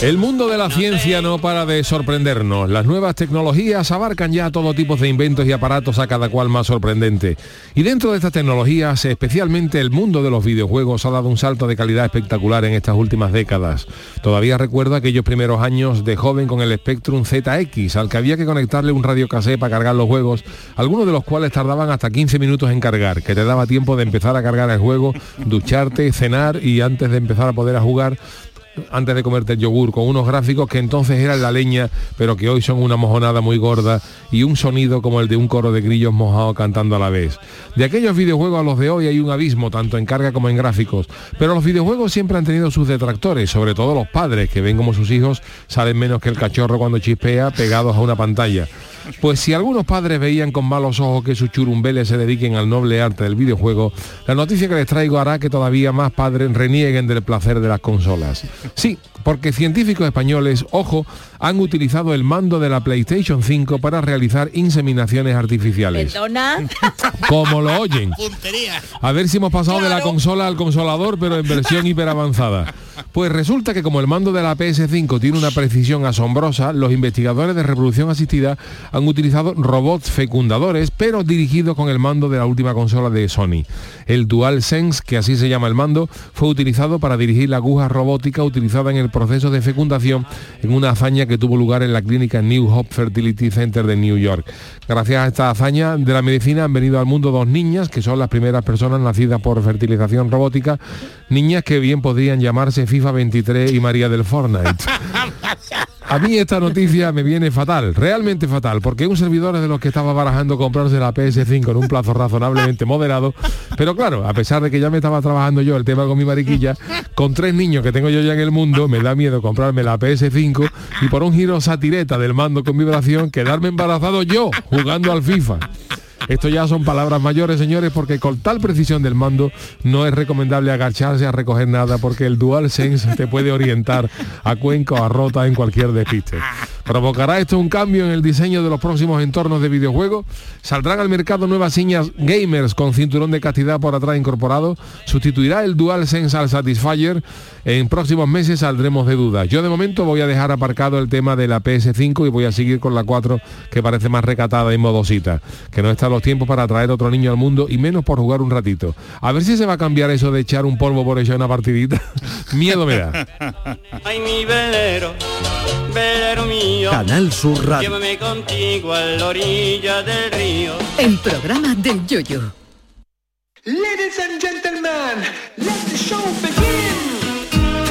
El mundo de la ciencia no para de sorprendernos. Las nuevas tecnologías abarcan ya todo tipo de inventos y aparatos a cada cual más sorprendente. Y dentro de estas tecnologías, especialmente el mundo de los videojuegos ha dado un salto de calidad espectacular en estas últimas décadas. Todavía recuerdo aquellos primeros años de joven con el Spectrum ZX, al que había que conectarle un radio cassette para cargar los juegos, algunos de los cuales tardaban hasta 15 minutos en cargar, que te daba tiempo de empezar a cargar el juego, ducharte, cenar y antes de empezar a poder a jugar antes de comerte el yogur, con unos gráficos que entonces eran la leña, pero que hoy son una mojonada muy gorda y un sonido como el de un coro de grillos mojados cantando a la vez. De aquellos videojuegos a los de hoy hay un abismo, tanto en carga como en gráficos, pero los videojuegos siempre han tenido sus detractores, sobre todo los padres, que ven como sus hijos salen menos que el cachorro cuando chispea pegados a una pantalla. Pues si algunos padres veían con malos ojos que sus churumbeles se dediquen al noble arte del videojuego, la noticia que les traigo hará que todavía más padres renieguen del placer de las consolas. Sí, porque científicos españoles, ojo, han utilizado el mando de la PlayStation 5 para realizar inseminaciones artificiales. Perdona. Como lo oyen. A ver si hemos pasado de la consola al consolador, pero en versión hiperavanzada. Pues resulta que como el mando de la PS5 tiene una precisión asombrosa, los investigadores de reproducción asistida han utilizado robots fecundadores, pero dirigidos con el mando de la última consola de Sony. El DualSense, que así se llama el mando, fue utilizado para dirigir la aguja robótica utilizada en el proceso de fecundación en una hazaña que tuvo lugar en la clínica New Hope Fertility Center de New York. Gracias a esta hazaña de la medicina han venido al mundo dos niñas, que son las primeras personas nacidas por fertilización robótica, niñas que bien podrían llamarse FIFA 23 y María del Fortnite. A mí esta noticia me viene fatal, realmente fatal, porque un servidor es de los que estaba barajando comprarse la PS5 en un plazo razonablemente moderado, pero claro, a pesar de que ya me estaba trabajando yo el tema con mi mariquilla, con tres niños que tengo yo ya en el mundo, me da miedo comprarme la PS5 y por un giro satireta del mando con vibración, quedarme embarazado yo jugando al FIFA. Esto ya son palabras mayores, señores, porque con tal precisión del mando no es recomendable agacharse a recoger nada porque el DualSense te puede orientar a Cuenca o a Rota en cualquier despiste. ¿Provocará esto un cambio en el diseño de los próximos entornos de videojuegos? ¿Saldrán al mercado nuevas sillas gamers con cinturón de castidad por atrás incorporado? ¿Sustituirá el DualSense al Satisfyer? En próximos meses saldremos de dudas. Yo de momento voy a dejar aparcado el tema de la PS5 y voy a seguir con la 4 que parece más recatada y modosita, que no está los tiempos para traer otro niño al mundo y menos por jugar un ratito. A ver si se va a cambiar eso de echar un polvo por echar una partidita. Miedo me da. Ay, mi velero, velero mío. Canal Sur Radio. Llévame contigo a la orilla del río. El programa del Yoyo. Ladies and gentlemen, let the show begin.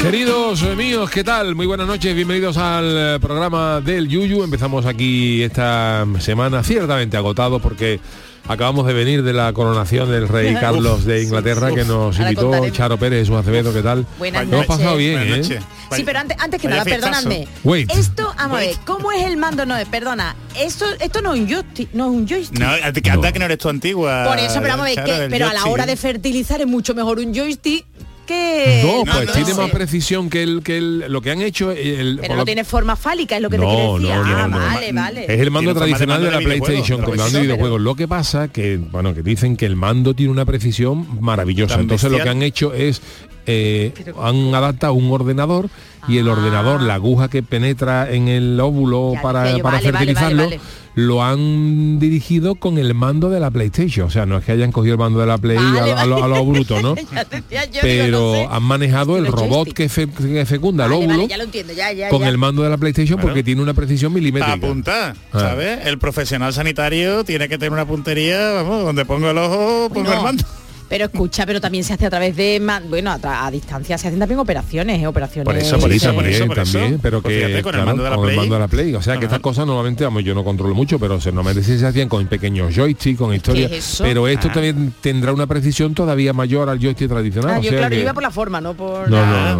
Queridos míos, ¿qué tal? Muy buenas noches, bienvenidos al eh, programa del Yuyu. Empezamos aquí esta semana ciertamente agotado porque acabamos de venir de la coronación del rey Carlos de Inglaterra que nos invitó. Charo Pérez, un Acevedo, ¿qué tal? Buenas noches. pasado bien, ¿eh? Sí, pero antes, antes que Vaya nada, perdonadme. Wait. Esto, vamos a ver, ¿cómo es el mando? No, perdona, esto, esto no es un joystick, no es un joystick. No, anda que no eres tu antigua. Por eso, pero vamos a ver, Charo, que- del pero a la hora de fertilizar es mucho mejor un joystick que... No, pues no, tiene no. más precisión que el que el- lo que han hecho. El, Pero no lo- tiene forma fálica, es lo que te quiero decir. no, ah, no, no. vale, vale. Es el mando tradicional de, mando la de PlayStation, con mando de videojuegos. Lo que pasa que, bueno, que dicen que el mando tiene una precisión maravillosa. Entonces lo que han hecho es eh, han adaptado un ordenador y el Ah. ordenador, la aguja que penetra en el óvulo Ya para, para vale, vale, fertilizarlo, vale, lo han dirigido con el mando de la PlayStation. O sea, no es que hayan cogido el mando de la Play Vale, a, a lo, a lo bruto, ¿no? Yo, Pero no sé. han manejado el robot que, fe- que fecunda el Vale, óvulo vale, ya lo entiendo, ya, ya, con ya. el mando de la PlayStation porque tiene una precisión milimétrica. Apunta, Ah. ¿sabes? El profesional sanitario tiene que tener una puntería, vamos, donde pongo el ojo, pongo No. el mando. Pero escucha, pero también se hace a través de, bueno, a, distancia se hacen también operaciones, ¿eh? operaciones. Por eso, por eso, por también, eso, por eso. también, pero Pues que fíjate, con el claro, mando de la con el Play. mando de la Play. O sea, que estas cosas normalmente, vamos, yo no controlo mucho, pero se, normalmente sí se hacían con pequeños joysticks, con historias. es? Pero esto Ah. también tendrá una precisión todavía mayor al joystick tradicional. Ah, o yo sea claro, que- iba por la forma, no por No, nada,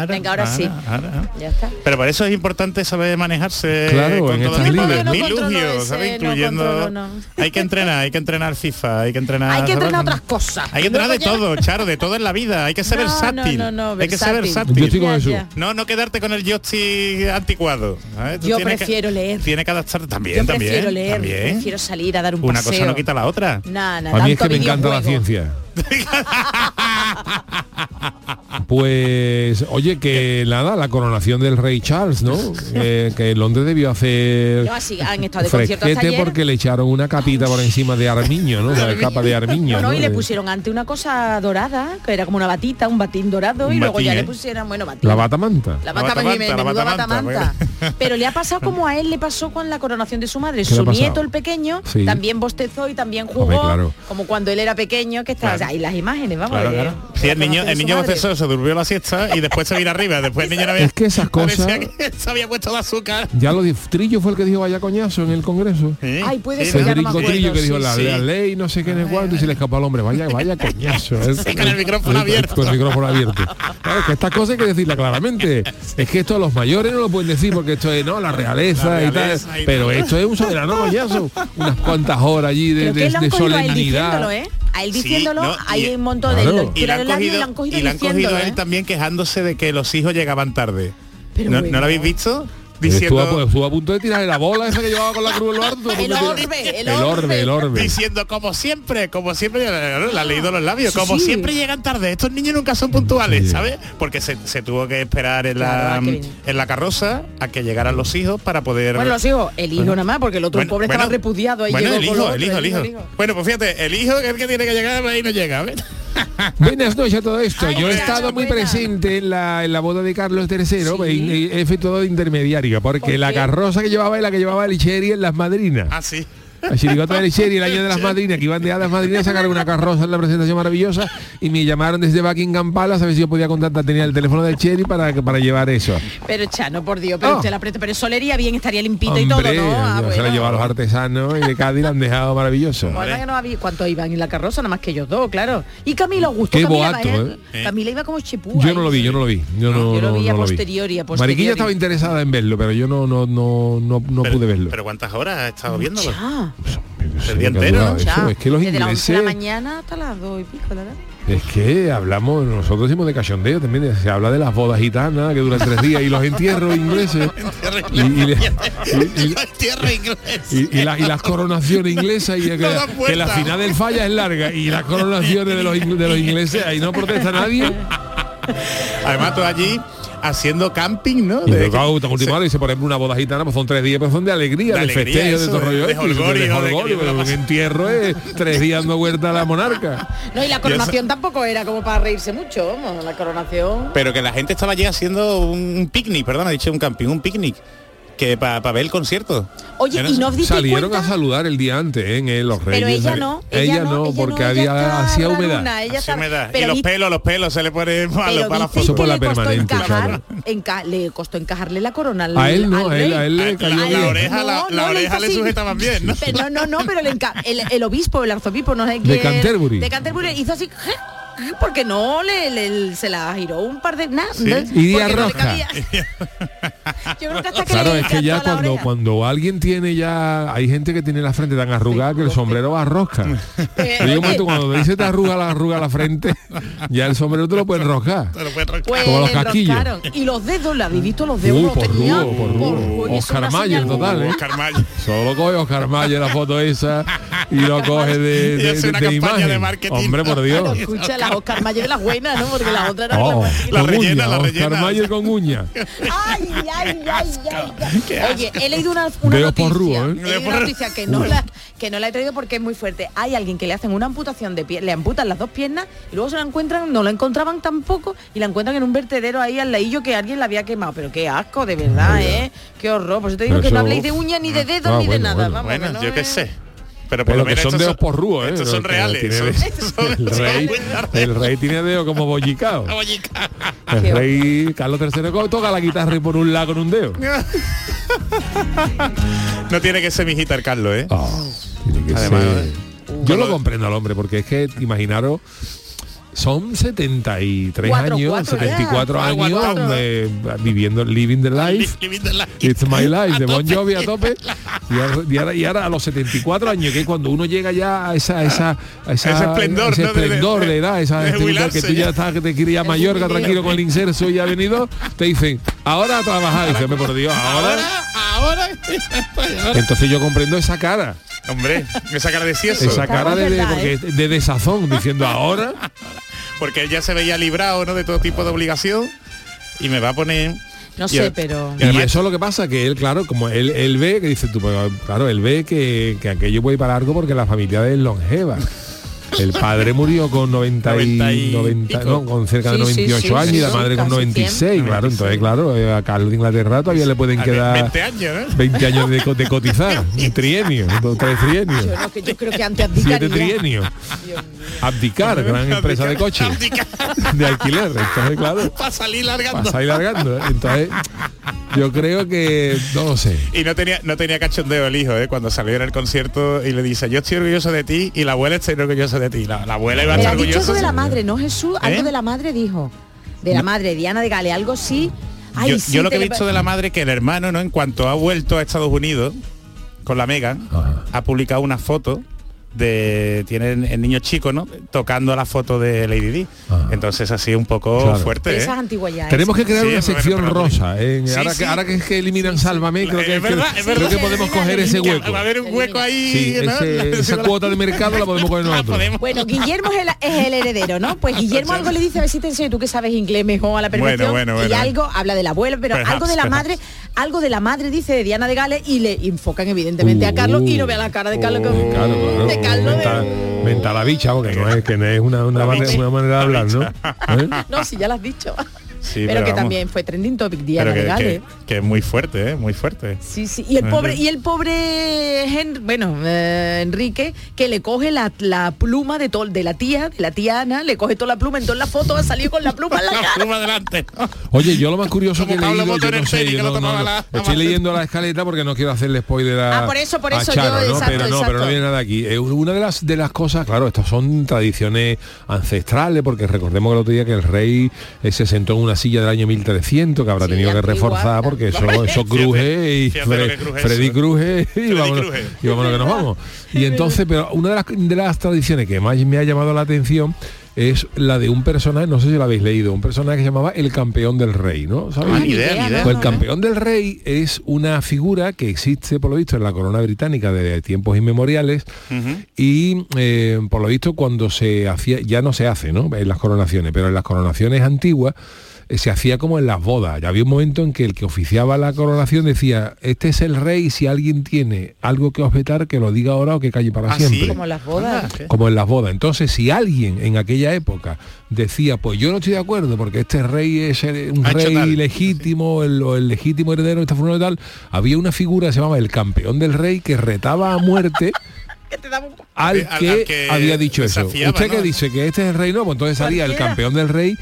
no, Venga, ahora, sí. ahora. Ya está. Pero por eso es importante saber manejarse Claro, con Incluyendo... Hay que entrenar, hay que entrenar FIFA, hay que entrenar... Hay que entrenar otras cosas. Hay que entrenar de todo, Charo, de todo en la vida. Hay que ser No, versátil. no, no, no, hay que ser versátil. Yo estoy versátil. con. No, no quedarte con el anticuado. Tú Yo tienes que- prefiero leer. Tiene que adaptarte también, Yo también. prefiero leer, también. prefiero salir a dar un Una paseo. cosa no quita la otra. Nada, nada, A mí es que me encanta la ciencia. Pues, oye, que nada, la coronación del rey Charles, ¿no? Eh, que Londres debió hacer No, así han estado de concierto hasta fresquete ayer. porque le echaron una capita por encima de armiño, ¿no? La capa de armiño. No, no, y le pusieron ante una cosa dorada, que era como una batita, un batín dorado, y luego ya ¿eh? le pusieron, bueno, batín. La batamanta. La La bata batamanta, la batamanta. Pero le ha pasado como a él le pasó con la coronación de su madre. ¿Qué le ha Su nieto, el pequeño, Sí. también bostezó y también jugó, Hombre, claro. como cuando él era pequeño, que estaba Claro. Ahí las imágenes, vamos. Claro, de- claro. Sí, el niño, el niño se durmió la siesta y después se vino arriba. Después el niño no había... Es que esas cosas- que se había puesto de azúcar. Ya lo dijo, Trillo fue el que dijo vaya coñazo en el Congreso. Sí, Ay, puede sí, ser, no Federico acuerdo, Trillo que dijo sí, la, sí. la ley no sé qué en el cuarto y se le escapó al hombre vaya vaya coñazo Sí, con el micrófono abierto. con el micrófono abierto claro que estas cosas hay que decirlas claramente es que esto a los mayores no lo pueden decir porque esto es no la realeza, La y tal y pero esto es un soberano coñazo unas cuantas horas allí de, a solemnidad ¿eh? A él Sí, diciéndolo, no, hay y- un montón de lo Y le han labio y cogido, lo han cogido y le han cogido a él ¿eh? también quejándose de que los hijos llegaban tarde. Pero ¿No, bueno. ¿no lo habéis visto? Estuvo, a, Diciendo, estuvo a punto de tirarle la bola esa que llevaba con la cruz estuvo El de tirar- orbe, el el orbe orbe. el orbe diciendo como siempre, como siempre, le ha leído los labios, Sí, como sí. siempre llegan tarde, estos niños nunca son puntuales, Sí. ¿sabes? Porque se, se tuvo que esperar en Claro, la, bien. en la carroza a que llegaran los hijos para poder... Bueno, los hijos, el hijo nada más, porque el otro Bueno, pobre estaba bueno, repudiado ahí Bueno, llegó el hijo, el otro, hijo, el hijo. Bueno, pues fíjate, el hijo que es el que tiene que llegar ahí no llega, ¿ves? Buenas noches a todo esto. Ay, Yo he estado muy presente en la, en la boda de Carlos III y y he efectuado de intermediario, porque ¿Por la carroza que llevaba es la que llevaba el Cherry en las madrinas. Ah, sí. La chirigota del Cherry, el año de las madrinas, que iban de hadas madrinas, sacaron una carroza en la presentación maravillosa y me llamaron desde Buckingham Palace a ver si yo podía contactar, tenía el teléfono del Cherry para, para llevar eso. Pero Chano, por Dios, pero Oh. usted la presta, pero solería bien, estaría limpito y Hombre, todo, ¿no? Ah, se la bueno. llevaba a los artesanos y de Cádiz la han dejado maravilloso. Nada que no había, ¿Cuántos iban en la carroza? Nada más que ellos dos, claro. Y Camila Augusto. Qué Camila, boato, iba, ¿eh? Camila iba como chepú. Yo ahí. no lo vi, yo no lo vi. Yo no, yo lo no- vi a no posteriori, a posteriori. Mariquilla estaba interesada en verlo, pero yo no no no no, no Pero- pude verlo. Pero ¿cuántas horas has estado viéndolo? Eso. ya. Es que los Desde 11 de la ingleses, mañana hasta las 2 y pico, ¿verdad? es que hablamos, nosotros decimos de cachondeo también, se habla de las bodas gitanas que duran tres días y los entierros ingleses y, y le- y- y- Tierra inglés. y- y la- y las coronaciones inglesas y que, Todas que la final del falla es larga y las coronaciones de los, de los ingleses ahí no protesta nadie Además, tú allí haciendo camping, ¿no? y De- claro, última dice por ejemplo una boda gitana pues son tres días pero son de alegría De de, alegría, festejo de todo de- rollo de y un entierro es tres días dando vuelta a la monarca No, y la coronación tampoco era como para reírse mucho, vamos, la coronación. Pero que la gente estaba allí haciendo un picnic, perdón, ha dicho un camping, un picnic. Que para ver el concierto. Oye, y no os salieron cuenta? a saludar el día antes ¿eh? en el- los reyes Pero ella no, ella, no, porque ella había hacía humedad ella Así está- me da. pero y los pelos, los pelos se le ponen malo pero para la foto. por la le costó permanente, encajar, enca- le costó encajarle la corona al, a él no al a él, a él le La- cayó la bien. oreja, la- la le oreja le así. sujetaban bien, ¿no? Pero no, no, pero le enca- el, el obispo, el arzobispo, no sé De quién. Canterbury. De Canterbury hizo así porque no le, le- se la giró un par de nada. Sí. Y día roja. cabía. Yo creo que hasta que Claro, le es que ya cuando, oreja. cuando alguien tiene ya, hay gente que tiene la frente tan arrugada que el sombrero va a rosca. Eh, un oye, momento cuando te dice te arruga la arruga la frente, ya el sombrero te lo puedes roscar. Pues Como los le casquillos. Y los dedos, ¿la habéis visto? Los dedos Uh, los por tenía. rudo, por eso Oscar Mayer total, ¿eh? Oscar Mayer. Solo coge Oscar Mayer la foto esa y lo coge de, de, de- una de campaña imagen. de marketing. Hombre, por Dios. escucha, la Oscar Mayer de las buenas, ¿no? Porque la otra era Oh, la La rellena, uña, la Oscar rellena. Mayer con uña. Ay, ay, ay, ay, ay. Oye, he leído una, una Dedos noticia. porrúos, ¿eh? he leído una noticia que no, la, que no la he traído porque es muy fuerte. Hay alguien que le hacen una amputación de pie, le amputan las dos piernas y luego se la encuentran, no la encontraban tampoco y la encuentran en un vertedero ahí al ladillo que alguien la había quemado. Pero qué asco, de verdad, ¿eh? Qué horror. Por eso te digo que Eso- no habléis de uñas ni de dedos Ah, ni de bueno, nada. bueno. Vamos, Bueno, no yo qué sé. Pero por Pero lo menos son dedos porrúos, ¿eh? Estos son reales. tiene son- de- estos son- el, rey, el rey tiene dedo como bollicao. El rey Carlos III toca la guitarra y por un lado con un dedo. no tiene que ser mi el Carlos, ¿eh? Ah, tiene que Además, ser- Yo lo comprendo al hombre, porque es que imaginaros, son 73 Cuatro, años, cuatro ya. 74 Cuatro, años cuatro. eh, viviendo, living the life. Living the life. It's my life, de Bon. Jovi a tope. Y ahora, y ahora- y ahora a los 74 años, que es cuando uno llega ya a esa, a esa, a esa- Ese esplendor, ese ¿no? de- de- edad, esa de actividad jubilarse que tú ya ya. estás, que te quieres ir a Mallorca tranquilo con el inserso ya venido, te dicen, ahora a trabajar. Y dices, "Hombre, por Dios, ahora. ahora, ahora. Entonces yo comprendo esa cara. Hombre, esa cara de cieso. Esa cara de, de- verdad, porque ¿eh? de desazón, diciendo ahora. Porque él ya se veía librado, ¿no? De todo tipo de obligación. Y me va a poner. No y sé, el- pero... Y además- Y eso es lo que pasa, que él, claro, como él, él ve, que dice tú, pues, claro, él ve que, que aquello puede ir para largo porque la familia de él es longeva. El padre murió con 90 y, 90 y 90, pico. no, con cerca de Sí, sí, 98 sí, años y la madre con casi 96, claro, 96. entonces claro, eh, a Carlos de Inglaterra todavía le pueden quedar 20 años, ¿no? 20 años de, co- de cotizar, un trienio, dos, tres trienios, Yo, no, que yo creo que antes siete trienios. Abdicar, gran empresa de coche, de alquiler, entonces claro, Para salir largando. pasa ir largando, ¿eh? entonces yo creo que, no lo sé. Y no tenía, no tenía cachondeo el hijo, ¿eh? Cuando salió en el concierto y le dice, yo estoy orgulloso de ti y la abuela está orgullosa de ti. La, la abuela iba a estar ha dicho orgullosa. algo de la madre, ¿no, Jesús? Algo ¿Eh? de la madre dijo. De la madre, Diana de Gale, algo sí. Ay, yo, sí, yo lo que he visto de la madre que el hermano, ¿no? En cuanto ha vuelto a Estados Unidos con la Megan, ha publicado una foto de tiene el, niño chico, ¿no? Tocando la foto de Lady Di. Ajá. Entonces así un poco Claro. fuerte, ¿eh? ya. Tenemos que crear Sí, una sección pero- rosa. ¿eh? Sí, ahora, sí. que, ahora que es que eliminan Sálvame, creo que, Es verdad, es creo que podemos coger ese hueco. Va a haber un hueco ahí. Sí, ¿no? ese- esa cuota de mercado la podemos coger nosotros. Bueno, Guillermo es el, es el heredero, ¿no? Pues Guillermo algo le dice, a ver si te enseño, tú que sabes inglés mejor a la perfección. Bueno, bueno, Y algo habla del abuelo, pero Perhaps, algo de la perhaps. madre, algo de la madre dice de Diana de Gales y le enfocan evidentemente a Carlos y no vea la cara de Carlos con- Uh, Claro, claro. de Carlos Menta, de- menta la bicha, porque no es que no es una, una, manera, una manera de hablar, ¿no? ¿Eh? No, si ya lo has dicho. Sí, pero, que vamos. también fue trending topic Diana Pero de que, Gales. que- que es muy fuerte, ¿eh? Muy fuerte. Sí, sí. Y el pobre, y el pobre bueno, eh, Enrique, que le coge la, la pluma de todo, de la tía, de la tía Ana, le coge toda la pluma, entonces la foto ha salido con la pluma en la La cara. pluma adelante. Oye, yo lo más curioso Como que he leído, yo en no sé, yo la- estoy leyendo la escaleta porque no quiero hacerle spoiler a, Ah, por eso, por eso, Charo, yo, ¿no? exacto, pero no, pero no viene nada aquí. Eh, una de las de las cosas, claro, estas son tradiciones ancestrales, porque recordemos que el otro día que el rey eh, se sentó en una silla del año 1300, que habrá Sí, tenido que antigua. reforzar porque eso, eso cruje y Fre- cruje Freddy eso. cruje y vámonos, cruje. y vámonos que nos vamos. Y entonces, pero una de las, de las tradiciones que más me ha llamado la atención es la de un personaje, no sé si lo habéis leído, un personaje que se llamaba el campeón del rey, ¿no? ¿Sabéis? Ah, ni idea, ni idea. Pues el campeón del rey es una figura que existe, por lo visto, en la corona británica de tiempos inmemoriales y, eh, por lo visto, cuando se hacía, ya no se hace, ¿no? En las coronaciones, pero en las coronaciones antiguas se hacía como en las bodas. Ya había un momento en que el que oficiaba la coronación decía, este es el rey, y si alguien tiene algo que objetar, que lo diga ahora o que calle para Ah, ¿sí? siempre Como las bodas. Como en las bodas. Entonces, si alguien en aquella época decía, pues yo no estoy de acuerdo porque este rey es un Ha rey tal. legítimo, el, o el legítimo heredero de esta forma y tal, había una figura que se llamaba el campeón del rey que retaba a muerte Que te daba un- al que, al que había dicho eso. Usted que ¿no? dice que este es el rey, no, pues entonces salía el campeón del rey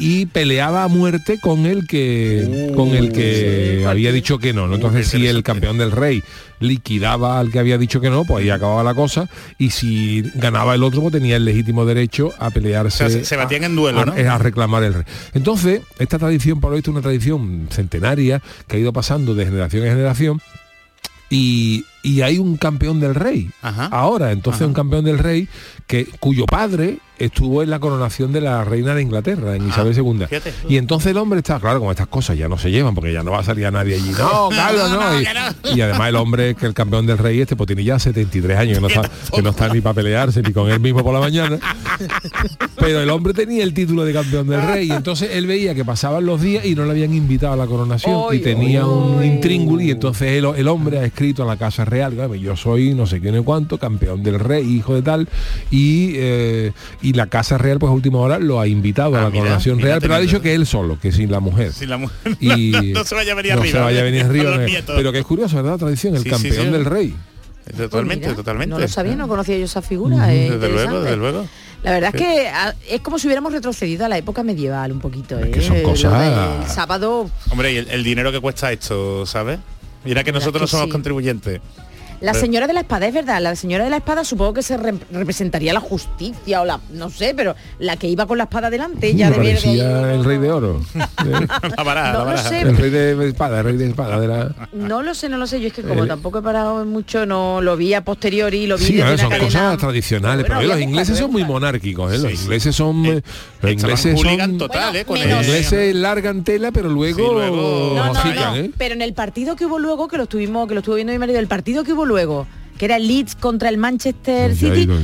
y peleaba a muerte con el que con el que había dicho que no, ¿no? Entonces si el campeón del rey liquidaba al que había dicho que no, pues ahí acababa la cosa y si ganaba el otro pues tenía el legítimo derecho a pelearse. O sea, se- se batían a- en duelo, a- ¿no? a reclamar el rey. Entonces, esta tradición, por lo visto, es una tradición centenaria que ha ido pasando de generación en generación y, y hay un campeón del rey. Ajá. Ahora, entonces Ajá. un campeón del rey que cuyo padre estuvo en la coronación de la reina de Inglaterra, en Ah, Isabel II. fíjate. Y entonces el hombre está, claro, como estas cosas ya no se llevan, porque ya no va a salir a nadie allí. No, Carlos, no. Y, y además el hombre que el campeón del rey este, pues tiene ya 73 años, que no está, que no está ni para pelearse, ni con él mismo por la mañana. Pero el hombre tenía el título de campeón del rey y entonces él veía que pasaban los días y no le habían invitado a la coronación y tenía un intríngulo y entonces el, el hombre ha escrito a la Casa Real, "Claro, yo soy no sé quién y cuánto, campeón del rey, hijo de tal, y, eh, y la Casa Real pues a última hora lo ha invitado a Ah, la mira, coronación mira, real, pero ha dicho que él solo, que sin la mujer. Si la mujer Y no se vaya a venir no arriba. se vaya a venir arriba, eh, pero que es curioso, ¿verdad? La tradición, el Sí, campeón sí. del rey. Totalmente, Pues mira, totalmente. No lo sabía, no conocía yo esa figura. es Desde luego, desde luego. La verdad es que ah, es como si hubiéramos retrocedido a la época medieval un poquito. ¿eh? que son Lo cosas- del sábado, Hombre, y el, el dinero que cuesta esto, ¿sabes? Mira que nosotros que no somos sí. contribuyentes. La señora de la espada es verdad, la señora de la espada supongo que se re- representaría la justicia o la, no sé, pero la que iba con la espada delante ya de el rey de oro. ¿eh? La baraja, No la lo sé. el rey de espada, el rey de espada de la... No lo sé, no lo sé, yo es que como El- tampoco he parado mucho, no lo vi a posteriori, lo vi Sí, desde son cadena. cosas tradicionales, Bueno, pero los ingleses son muy monárquicos, ¿eh? los Sí, ingleses son... eh, los ingleses son... total, ¿eh? Con menos- Los ingleses largan tela, pero luego, Sí, luego- No, no, no, ¿eh? pero en el partido que hubo luego, que lo estuvimos, que lo estuvo viendo mi marido, el partido que hubo luego, que era el Leeds contra el Manchester City, no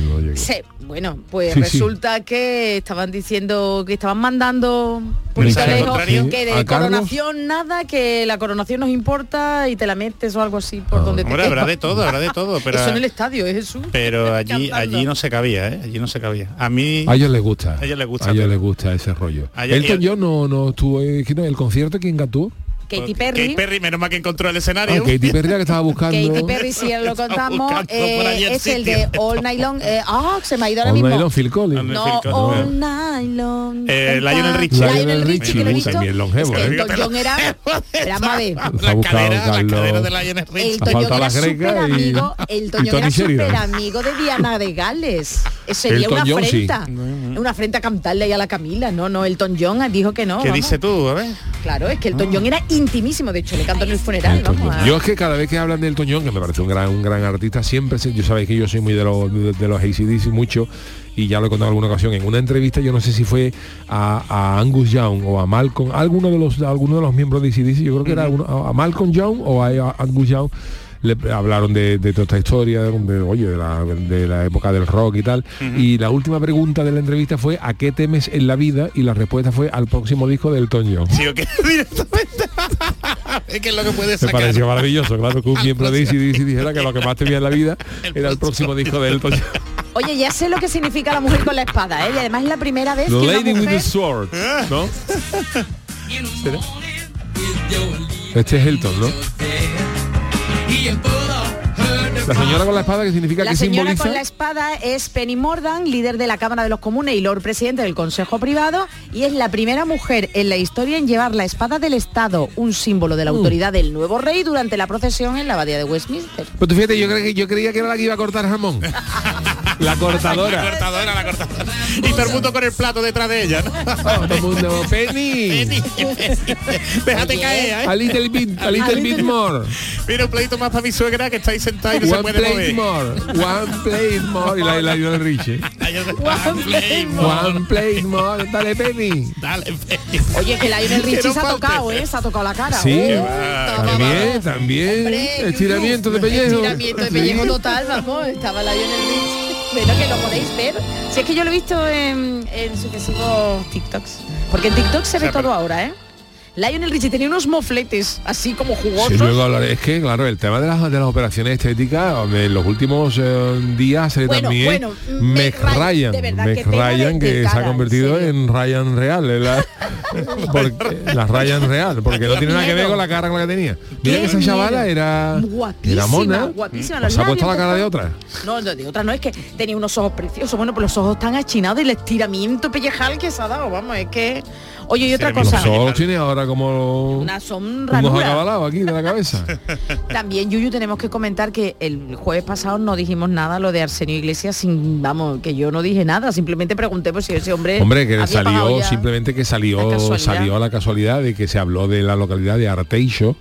bueno, pues Sí, sí. resulta que estaban diciendo que estaban mandando que de Carlos. coronación nada, que la coronación nos importa y te la metes o algo así por Ah. donde te Hombre, habrá quepa. de todo, habrá de todo, pero... Eso en el estadio, es Jesús. Pero allí, Cantando. allí no se cabía, ¿eh? Allí no se cabía. A mí... A ellos les gusta. A ellos les gusta, A ellos les gusta ese rollo. Elton John no, no estuvo... eh. ¿El concierto quién cantó? Katy Perry. Katy Perry, menos mal que encontró el Ah, escenario. Katy Perry la que estaba buscando... Katy Perry, si lo contamos, eh, es el de All Night Long. eh, Ah, se me ha ido ahora All mismo. Night Long, Phil Collins. All No, Phil Collins. All Night Long. Eh, Lionel Richie. Lionel Richie, que lo he visto. también longevo, Es que ¿eh? Elton John era... Era más de... La cadera, la cadera de Lionel El Richie. Toñón faltado era súper amigo, el y Toñón Tony era súper amigo de Diana de Gales. Sería Elton una John, sí. afrenta. Una afrenta cantarle ahí a la Camila. No, no, Elton John dijo que no. ¿Qué dices tú? A ver. Claro, es que Elton John era intimísimo. De hecho, le cantó en el funeral. Vamos, a- Yo es que cada vez que hablan de Elton John, que me parece un gran, un gran artista, siempre, se- yo sabéis que yo soy muy de los, de, de los ACDC mucho, y ya lo he contado en alguna ocasión, en una entrevista, yo no sé si fue a, a Angus Young o a Malcolm, alguno de los, alguno de los miembros de ACDC, yo creo que era alguno- a, Malcolm Young o a, a Angus Young, le hablaron de, de toda esta historia, de, de, oye, de la, de la época del rock y tal. Y la última pregunta de la entrevista fue ¿a qué temes en la vida? Y la respuesta fue al próximo disco de Elton John. Sí, directamente. es que es lo que puede Me sacar. pareció maravilloso, claro, que un miembro de ACDC dijera que lo que más temía en la vida era el próximo disco de Elton John. Oye, ya sé lo que significa la mujer con la espada, ¿eh? Y además es la primera vez que The una Lady with the mujer... Sword, ¿no? Este es Elton, ¿no? La señora con la espada que significa La que señora simboliza con la espada es Penny Mordan, líder de la Cámara de los Comunes y Lord Presidente del Consejo Privado, y es la primera mujer en la historia en llevar la espada del Estado, un símbolo de la Uh. autoridad del nuevo rey durante la procesión en la abadía de Westminster. Pero tú fíjate, yo, yo creía que era la que iba a cortar jamón. La La cortadora. cortadora, la cortadora. Y todo el mundo con el plato detrás de ella, ¿no? Todo el mundo, Penny. Déjate caer, A ¿eh? little bit, a little bit more. Mira un pleito más para mi suegra que está ahí sentada y no se One puede plate mover. more. One plate more. Y la, la Lionel Richie. One plate more. One plate more. Dale, Penny. Dale, Penny. Oye, que Lionel Que Richie se ha tocado, ¿eh? Se ha tocado la cara. Sí, Uh, va, También, también. Hombre, Estiramiento de pellejo. Estiramiento de pellejo total, vamos. Estaba Lionel Richie. Bueno, que lo podéis ver. Si es que yo lo he visto en, en sucesivos TikToks. Porque en TikTok se ve sea, pero- todo ahora, ¿eh? Lionel Richie tenía unos mofletes así como jugosos. Sí, luego hablaré. Es que, claro, el tema de las, de las operaciones estéticas, en los últimos eh, días eh, Bueno, también bueno, Meg Ryan, de verdad, pena de- Ryan, que se ha en convertido serio. en Ryan Real, en la, porque- la Ryan Real, porque no tiene nada que ver con la cara con la que tenía. Mira que esa chavala era, Guapísima, era mona, guapísima, ¿O los se ha puesto la cara de otra. No, no, de otra no, es que tenía unos ojos preciosos. Bueno, pues los ojos están achinados y el estiramiento pellejal que se ha dado, vamos, es que... Oye, y otra Sí, Los cosa, ojos tiene ahora como una unos acabalados aquí de la cabeza. También, Yuyu, tenemos que comentar que el jueves pasado no dijimos nada lo de Arsenio Iglesias sin, vamos, que yo no dije nada, simplemente pregunté por si ese hombre Hombre, que salió, simplemente que salió, salió a la casualidad de que se habló de la localidad de Arteixo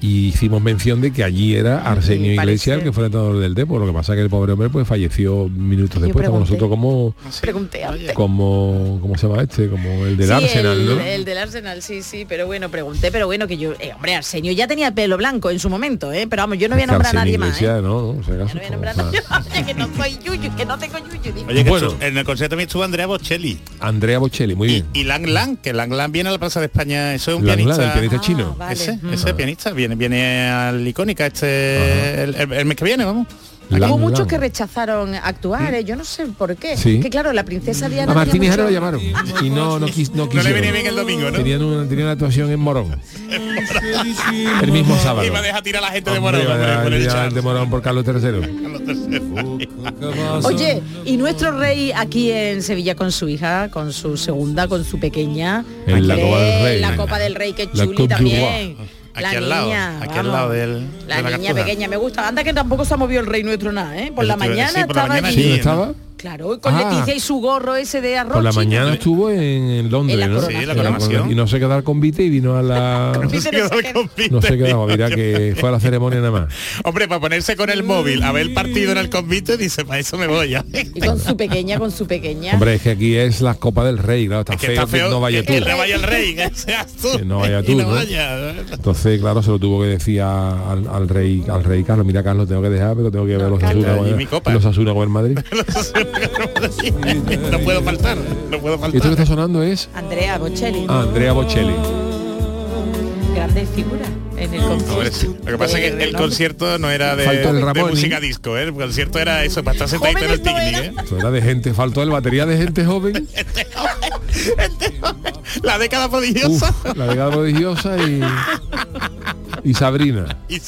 y hicimos mención de que allí era Arsenio parece. Iglesias el que fue el entrenador del Depor. Lo que pasa es que el pobre hombre pues falleció minutos Yo después, pregunté. nosotros como Pregunté antes. como ¿cómo se llama este? Como el del Sí, Arsenal, el, ¿no? el del Arsenal, sí, sí, pero bueno, pregunté, pero bueno, que yo, eh, hombre, Arsenio ya tenía pelo blanco en su momento, ¿eh? pero vamos, yo no voy a nombrar a nadie más, ¿eh? No, voy a nombrar a nadie más, que no soy Yuyu, que no tengo Yuyu. dime. Oye, que Bueno. en el concierto también estuvo Andrea Bocelli. Andrea Bocelli, muy bien. y Lang Lang, que Lang Lang viene a la Plaza de España. Eso es un Lang Lang, pianista. el pianista Ah, chino. vale. Ese, Mm. ese pianista viene, viene al icónica este el, el- el mes que viene, vamos. Hubo muchos que rechazaron actuar, ¿eh? yo no sé por qué. Sí. Que claro, la princesa Diana. A Martín tenía Hijaro lo mucho- llamaron y no no, quis, no No le venía bien el domingo, ¿no? Tenían una, tenían una actuación en Morón. El mismo sábado. Iba a dejar tirar a la gente de Hombre, Morón, hombre, vaya, por el de Morón por Carlos III. Carlos III. Oye, y nuestro rey aquí en Sevilla con su hija, con su segunda, con su pequeña. En la Copa del Rey. La Copa del Rey, que chuli también. Aquí la al lado, niña, aquí al vamos. lado del- La de la niña Cartuja. pequeña, me gusta. Anda que tampoco se ha movido el rey nuestro nada, ¿eh? Por la mañana decir, por la estaba mañana allí. ¿Sí estaba? Claro, con Ah. Leticia y su gorro ese de arroz. Por la chico. mañana estuvo en, en Londres, En la ¿no? Sí, la coronación. Y no se quedó al convite y vino a la... Convite. Se quedó el convite, No se quedaba, mira que fue a la ceremonia nada más. Hombre, para ponerse con el móvil a ver el partido en el convite, dice, para eso me voy ya. Y con su pequeña, con su pequeña. Hombre, es que aquí es la Copa del Rey, claro, está, Es que feo, está feo que no vaya tú. que no vaya el rey, que seas tú. Que no vaya tú, Y no ¿no? vaya. Entonces, claro, se lo tuvo que decir al, al rey al rey Carlos, mira Carlos, tengo que dejar, pero tengo que ver los Asuna y los Asuna con el Madrid. no puedo faltar, no puedo Y esto que faltar. está sonando es Andrea Bocelli. ah, Andrea Bocelli. Grande figura en el concierto. Sí. Lo que pasa es que el concierto no era de, música ¿eh? disco, ¿eh? el concierto era eso, para estar sentadito en el no picnic. era. ¿eh? Eso era de gente, faltó el batería de gente joven. La década prodigiosa. Uf, la década prodigiosa y, y Sabrina. Y.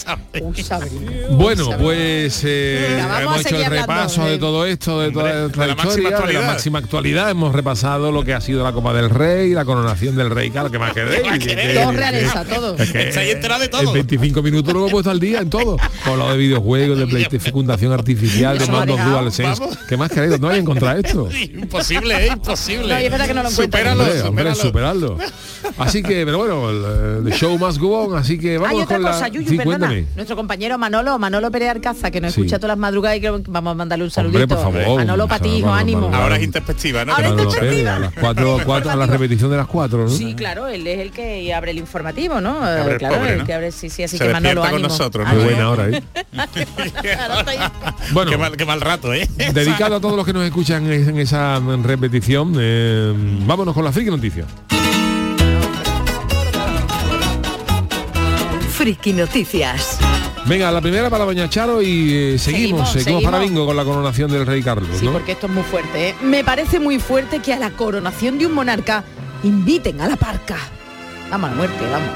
Bueno, pues eh, Venga, vamos hemos hecho el repaso eh. de todo esto, de toda de la máxima historia, de la actualidad. máxima actualidad. Hemos repasado lo que ha sido la Copa del Rey, la coronación del Rey, claro, que más queréis. más Que- queréis? que- Todo realeza, todo. Es que, de todo. En 25 minutos lo hemos puesto al día en todo. Con lo de videojuegos, de play- de fecundación artificial, de mandos. DualSense. Vamos. ¿Qué más queréis? No hay encontrar esto. Imposible, ¿eh? imposible. No, es verdad que no lo encuentro. Hombre, hombre. Así que, pero bueno, el, el show must go on, así que Hay vamos otra con cosa, la... Yuyu, Sí, perdona. cuéntame. Nuestro compañero Manolo, Manolo Pérez Arcaza, que nos Sí. escucha todas las madrugadas y que vamos a mandarle un saludito. Hombre, por favor. Manolo para ti, hijo, Manolo, ánimo. Ahora es introspectiva, ¿no? Ahora es a las cuatro, cuatro- a la repetición de las cuatro, ¿no? Sí, claro, él es el que abre el informativo, ¿no? abre el claro, pobre, el ¿no? que abre, sí, sí, así Se que Manolo, con ánimo. nosotros, ¿no? Qué buena hora, ¿eh? Bueno, Qué mal, qué mal rato, ¿eh? dedicado a todos los que nos escuchan en esa repetición, eh, vámonos con la friki noticia. Friki Noticias. Venga, la primera para Doña Charo y eh, seguimos, Seguimos, seguimos, para bingo con la coronación del rey Carlos, Sí, ¿no? porque esto es muy fuerte. ¿eh? Me parece muy fuerte que a la coronación de un monarca inviten a la parca. Vamos a la muerte, vamos.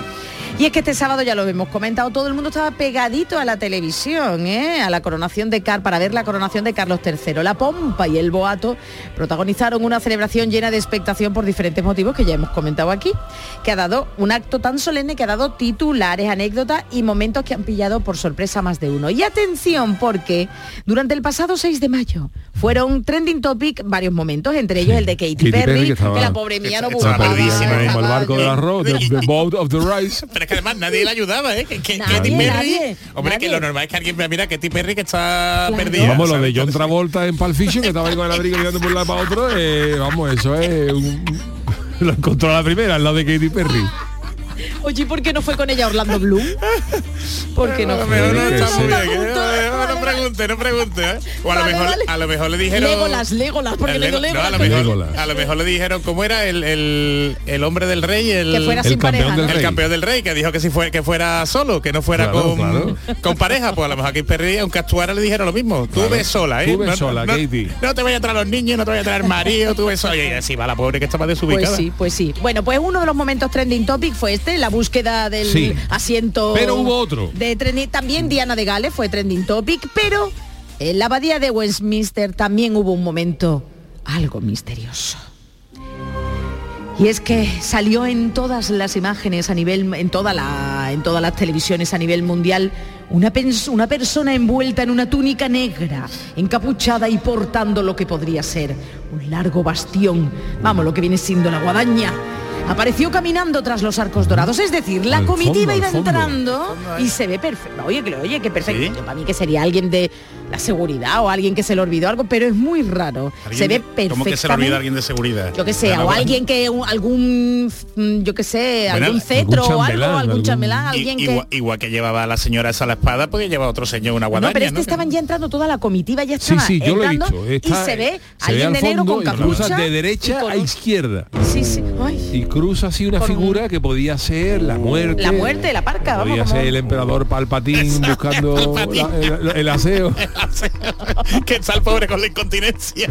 Y es que este sábado ya lo hemos comentado, todo el mundo estaba pegadito a la televisión, ¿eh? a la coronación de Car para ver la coronación de Carlos III. La pompa y el boato protagonizaron una celebración llena de expectación por diferentes motivos que ya hemos comentado aquí, que ha dado un acto tan solemne que ha dado titulares, anécdotas y momentos que han pillado por sorpresa más de uno. Y atención porque durante el pasado 6 de mayo fueron trending topic varios momentos, entre ellos Sí. el de Katy, Katy Perry, Perry, que que, estaba- la pobre mía no que estaba buscaba. Como estaba el barco del arroz, the, the boat of the rice. Pero es que además nadie le ayudaba, ¿eh? Que, que Nadie, Katy Perry. nadie, hombre, nadie. que lo normal es que alguien vea, mira, Katy Perry que está Claro. perdida. Vamos, lo de. John Travolta en Pulp Fiction, que estaba ahí con el abrigo mirando por un lado para otro, eh, vamos, eso es... un- lo encontró a la primera, al lado de Katy Perry. Oye, ¿y por qué no fue con ella Orlando Bloom? Porque no lo fue. mejor no Yo qué está muy bien. ¿eh? No vale. pregunte, no pregunte. ¿eh? O a lo Vale, mejor, vale. a lo mejor le dijeron. Legolas, Legolas, porque Lego- no, a Legolas. lo mejor, Legolas. a lo mejor le dijeron cómo era el, el, el hombre del rey, el, Que fuera El sin campeón pareja. del ¿no? el rey. campeón del rey, que dijo que si fue que fuera solo, que no fuera Claro, con, claro. con pareja, pues a lo mejor aquí Perry, aunque actuara le dijeron lo mismo. Tú Claro. ves sola, ¿eh? Tú ves no, sola, no, Katy. No te vayas a traer los niños, no te vayas a traer marido, tú ves sola. Y así va la pobre que estaba desubicada. Pues sí, pues sí. Bueno, pues uno de los momentos trending topic fue este, la búsqueda del Sí. asiento. Pero hubo otro. De trending, también Diana de Gales fue trending topic, pero en la abadía de Westminster también hubo un momento algo misterioso. Y es que salió en todas las imágenes a nivel, en toda la, en todas las televisiones a nivel mundial, una, pens- una persona envuelta en una túnica negra, encapuchada y portando lo que podría ser un largo bastión, vamos, lo que viene siendo la guadaña. Apareció caminando tras los arcos dorados, es decir, la Al comitiva fondo, iba entrando y se ve perfecto. Oye, que oye, que perfecto. ¿Sí? Yo, Para mí que sería alguien de la seguridad o alguien que se le olvidó algo, pero es muy raro. Se ve perfectamente. ¿Cómo que se le olvida alguien de seguridad? Yo que sé, o alguien que un- algún, mm, yo que sé, Bueno, algún cetro algún o algo, algún I- alguien que... igual, igual que llevaba la señora esa la espada, pues lleva otro señor una guadaña. no, pero es que ¿no? estaban ya entrando toda la comitiva, ya Sí, estaba sí, yo lo he visto. Está- y se ve se alguien al de negro con capucha. de y derecha con a izquierda. Sí, sí. Ay. Y cruza así una Con figura que podía ser la muerte. La muerte, la parca, vamos, Podía como- ser el emperador Palpatín buscando Palpatine. la- el, el aseo. que está el pobre con la incontinencia.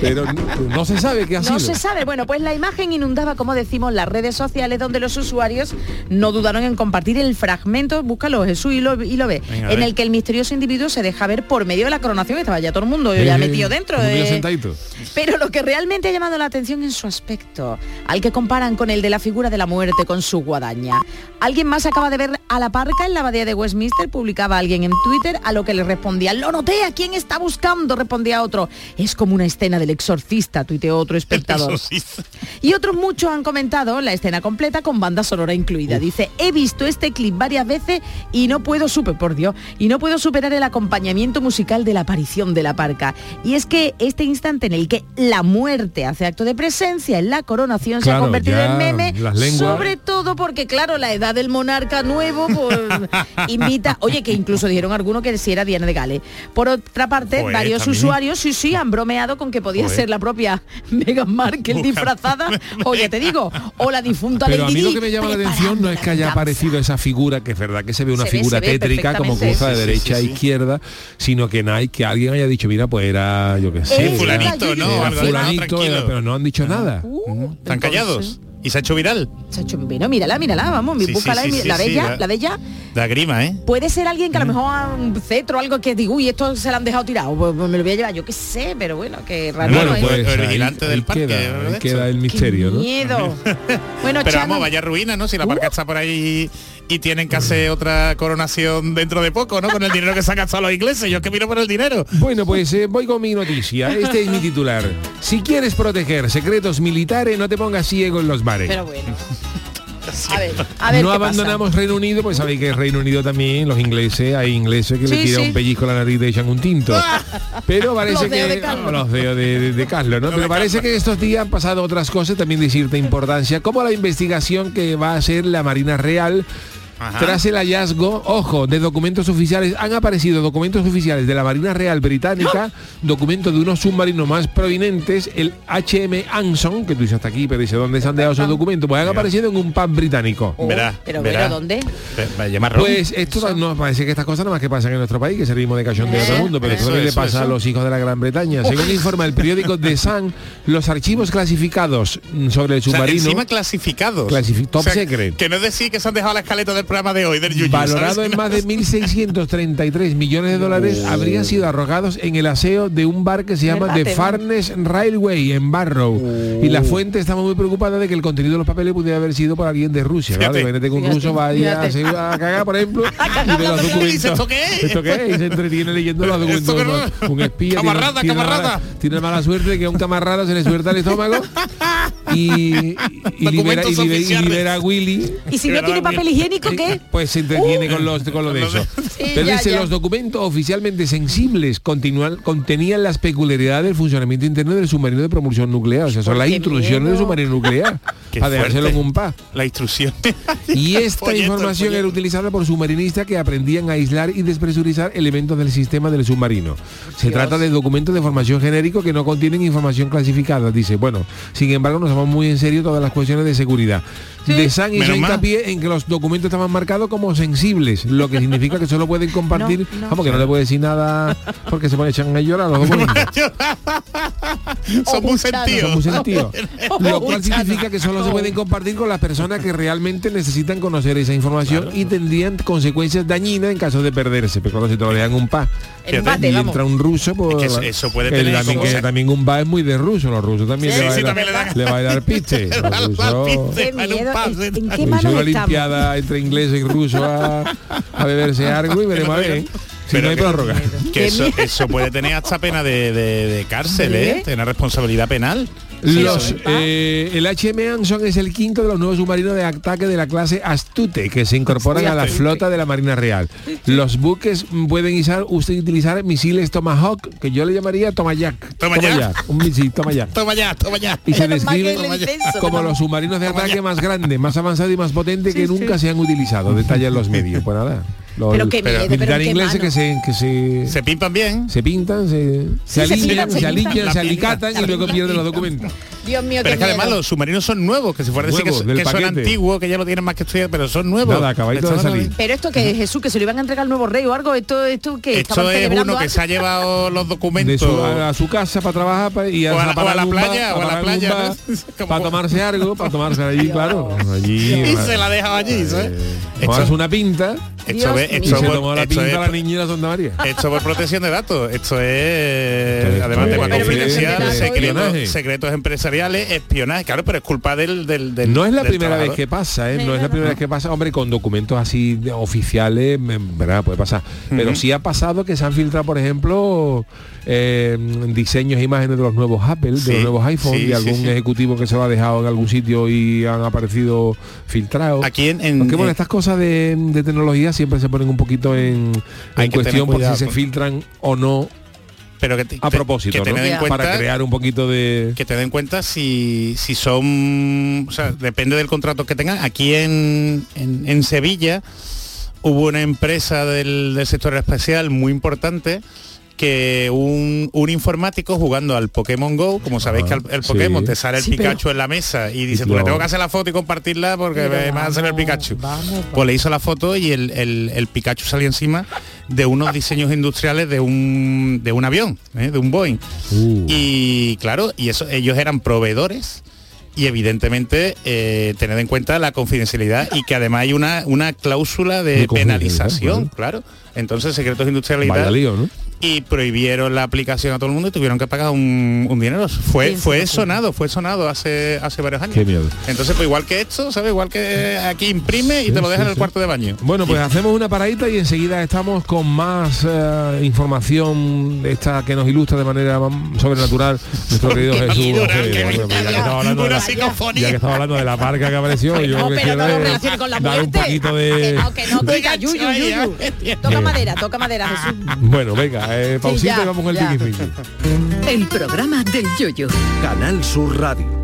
Pero no, no se sabe qué ha No sido. se sabe. Bueno, pues la imagen inundaba, como decimos, las redes sociales donde los usuarios no dudaron en compartir el fragmento, búscalo Jesús y lo, y lo ve, Venga, en el que el misterioso individuo se deja ver por medio de la coronación, estaba ya todo el mundo ya Eh, metido dentro. eh. sentadito. Pero lo que realmente ha llamado la atención es su aspecto, al que comparan con el de la figura de la muerte con su guadaña. Alguien más acaba de ver a la parca en la abadía de Westminster, publicaba alguien en Twitter, a lo que le respondía, lo noté, ¿a quién está buscando? Respondía otro, es como una escena del exorcista, tuiteó otro espectador. Y otros muchos han comentado la escena completa con banda sonora incluida. Dice, he visto este clip varias veces y no puedo super, por Dios, y no puedo superar el acompañamiento musical de la aparición de la parca. Y es que este instante en el que la muerte hace acto de presencia en la coronación se ha convertido en meme, lenguas- sobre todo porque, claro, la edad del monarca nuevo pues, invita, oye, que incluso dijeron algunos que si era Diana de Gales. Por otra parte, Joder, varios también. usuarios, sí, sí, han bromeado con que podía Joder. ser la propia Meghan Markle disfrazada, o ya te digo, o la difunta Pero a Lady mí lo que me llama la atención no es que haya aparecido esa figura, que es verdad que se ve una Se figura ve tétrica como cruza de Sí, sí, derecha sí, a izquierda, sino que, hay, que alguien haya dicho, mira, pues era, yo qué sé, Eh, era- fulanito, ¿no? era fulanito, era- pero no han dicho nada. Uh, Están entonces, callados. Y se ha hecho viral. se ha hecho- bueno, mírala, mírala, vamos, Sí, búscala, sí, y mira- sí, la sí, bella, la- la bella. Da grima, ¿eh? Puede ser alguien que a lo mejor a un cetro o algo que digo, uy, esto se lo han dejado tirado, pues, pues me lo voy a llevar, yo qué sé, pero bueno, que raro Bueno, ¿no? ¿eh? pues, el vigilante ahí del parque, queda, el Qué misterio, ¿no? miedo. bueno, Pero Chano, vamos, vaya ruina, ¿no? Si la parca está por ahí y tienen que hacer otra coronación dentro de poco, ¿no? Con el dinero que se han gastado los ingleses. Yo es que miro por el dinero. Bueno, pues eh, voy con mi noticia. Este es mi titular. Si quieres proteger secretos militares, no te pongas ciego en los bares. pero bueno. A ver, a ver no qué pasa. abandonamos Reino Unido, pues sabéis que Reino Unido también, los ingleses, hay ingleses que le Sí, tiran sí. un pellizco a la nariz y le echan un tinto. Pero parece Los que de Carlos. oh, los dedos de, de- de Carlos, ¿no? Pero parece que estos días han pasado otras cosas también de cierta importancia, como la investigación que va a hacer la Marina Real. Ajá. Tras el hallazgo, ojo, de documentos oficiales, han aparecido documentos oficiales de la Marina Real Británica, documentos de unos submarinos más prominentes, el HM Anson, que tú dices hasta aquí, pero dice dónde se han dejado esos documentos, pues han aparecido en un pub británico. Oh, Verá, pero, verá. pero, ¿dónde? Pues esto no parece que estas cosas nada más que pasan en nuestro país, que servimos de cachón de Eso, todo el mundo, pero esto eso, le eso, pasa a los hijos de la Gran Bretaña. Según informa el periódico The Sun, los archivos clasificados sobre el O sea, submarino, encima clasificados. Clasifi- top secret. Que no es decir que se han dejado la escaleta del programa de hoy, del Yuyu, valorado ¿sabes? en más de 1.633 millones de dólares, habrían sido arrojados en el aseo de un bar que se llama ¿Verdad, The? Farnes Railway en Barrow. Y Oh. la fuente estaba muy preocupada de que el contenido de los papeles pudiera haber sido por alguien de Rusia. Fíjate. imagínate que un ruso vaya a, fíjate. hacer- a cagar, por ejemplo, y ve los Y dice, documentos. ¿esto qué es? ¿Esto qué es? Y se entretiene leyendo los ¿Esto documentos. es? Un espía. Camarada, tiene, tiene camarada. Mala, tiene mala suerte de que a un camarada se le suelta el estómago y, y, y libera, y, libera, y libera a Willy Y si no tiene papel higiénico, ¿qué? pues se entretiene con los con lo de eso. Sí, Pero ya, dice, ya. los documentos oficialmente sensibles continúan- contenían las peculiaridades del funcionamiento interno del submarino de propulsión nuclear. O sea, son las miedo. del submarino nuclear. Para dejárselo en un pa. La instrucción. Y esta información era utilizada por submarinistas que aprendían a aislar y despresurizar elementos del sistema del submarino. Se trata de documentos de formación genérico que no contienen información clasificada. Dice, bueno, sin embargo, nos tomamos muy en serio todas las cuestiones de seguridad. De San mal. hincapié en que los documentos estaban marcados como sensibles, lo que significa que solo pueden compartir, No, no. vamos, que no le puede decir nada porque se pone echan a llorar los documentos. Son muy sentidos. Son muy sentidos. Lo cual significa que solo se pueden compartir con las personas que realmente necesitan conocer esa información y tendrían consecuencias dañinas en caso de perderse. Pero cuando se te lo dejan un pa y vamos. entra un ruso, pues Es que eso- puede tener también, que un pa es muy de ruso. Los rusos también Sí, le, va a sí, también le dan- le va a dar piste. Los rusos-. Qué en un miedo. pub, ¿En, sí. en qué Hizo una manos estamos? limpiada entre inglés y ruso a, a beberse algo y veremos a ver. ¿eh? Si Pero no hay prórroga. Que eso, puede tener hasta pena de, de- de cárcel, ¿eh? Tener responsabilidad penal. Los, eh, el HM Anson es el quinto de los nuevos submarinos de ataque de la clase Astute que se incorporan a la flota de la Marina Real. Los buques pueden usar, usted utilizar misiles Tomahawk, que yo le llamaría Tomayak. Tomayak. Un misil Tomayak. Toma ya, toma ya. Y se describen como los submarinos de ataque más grandes, más avanzados y más potentes que nunca se han utilizado. Detallan los medios. Pues nada. Los Pero qué miedo, pero militares qué ingleses que se, que se, Se pimpan bien. se pintan, se, se Sí, se pintan, se se alinean, pintan. se La alicatan y luego pierden los documentos. Dios mío, Pero qué es que además los submarinos son nuevos, que si fuera a decir que, Nuevos, son- que antiguos, que ya lo tienen más que estudiar, pero son nuevos. Nada, acabadito de Estaban salir. ahí. Pero esto que Jesús, que se lo iban a entregar al nuevo rey o algo, esto, esto que Esto es uno que se ha llevado los documentos. su, a, a su casa para trabajar pa- y O a la- o a la playa, o a la playa, para tomarse algo, para tomarse allí, claro. Allí, y se la ha dejado allí, ¿sabes? Tomarse una pinta esto Dios es- esto se por- tomó la esto pinta es- la niñera Santa María. Esto por protección de datos. Esto es, además, tema confidencial, secretos, espionaje. Espionaje. Claro, pero es culpa del... del, del- No es la del primera vez que pasa, ¿eh? No es la primera vez que pasa, hombre, con documentos así de- oficiales, mm, ¿verdad? Puede pasar. Pero sí ha pasado que se han filtrado, por ejemplo, eh, diseños e imágenes de los nuevos Apple, de los nuevos iPhone, sí, de algún sí. ejecutivo que se lo ha dejado en algún sitio y han aparecido filtrados. Aquí en... en- Aunque bueno, en- estas cosas de, de tecnología siempre se ponen un poquito en, en cuestión por si se filtran o no pero que te- a propósito, que ¿no? tened en cuenta, para crear un poquito de... que te den cuenta si, si son, o sea, depende del contrato que tengan. Aquí en, en, en Sevilla hubo una empresa del, del sector espacial muy importante que un, un informático jugando al Pokémon Go, como sabéis que el, el sí. Pokémon te sale el Sí, pero- Pikachu en la mesa y dice, Y tú le lo- tengo que hacer la foto y compartirla porque Pero me va a hacer el Pikachu. vamos, vamos. Pues le hizo la foto y el, el- el Pikachu salía encima de unos diseños industriales de un, de un avión, ¿eh? de un Boeing. Uh. Y claro, y eso ellos eran proveedores y evidentemente eh, tened en cuenta la confidencialidad y que además hay una, una cláusula de, penalización, claro. Entonces secretos industriales y Vaya tal, lío, ¿no? Y prohibieron la aplicación a todo el mundo y tuvieron que pagar un, un dinero. Fue, ¿Quién se fue sonado, fue sonado hace, hace varios años. Qué miedo. Entonces, pues igual que esto, ¿sabes? Igual que aquí imprime y Sí, te lo sí, deja en el sí. cuarto de baño. Bueno, pues hacemos una paradita y enseguida estamos con más eh, información de esta que nos ilustra de manera sobrenatural nuestro querido Jesús. ya que estamos hablando de la- que parca que apareció, yo no, lo que pero no lo con la dar un poquito Que de... no, que no, que yuyu. Toca madera, toca madera, Jesús. Bueno, venga, eh, pausita ya, y vamos con el tiquismiqui. El programa del yoyo. Canal Sur Radio.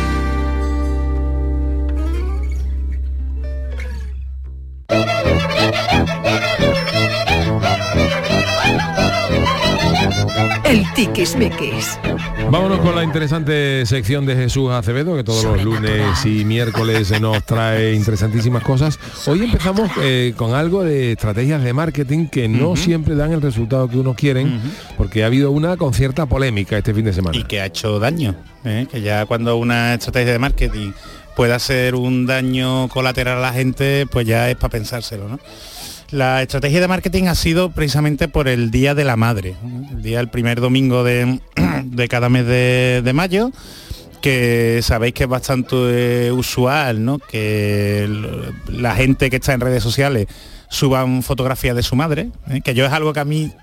Tiquismiquis. Vámonos con la interesante sección de Jesús Acevedo, que todos los lunes y miércoles nos trae interesantísimas cosas. Hoy empezamos eh, con algo de estrategias de marketing que no siempre dan el resultado que uno quieren, porque ha habido una con cierta polémica este fin de semana. y que ha hecho daño. ¿eh? Que ya cuando una estrategia de marketing pueda hacer un daño colateral a la gente, pues ya es para pensárselo, ¿no? La estrategia de marketing ha sido precisamente por el Día de la Madre, el día, el primer domingo de, de cada mes de, mayo, que sabéis que es bastante eh, usual, ¿no? Que la gente que está en redes sociales suban fotografías de su madre, ¿eh? que yo es algo que a mí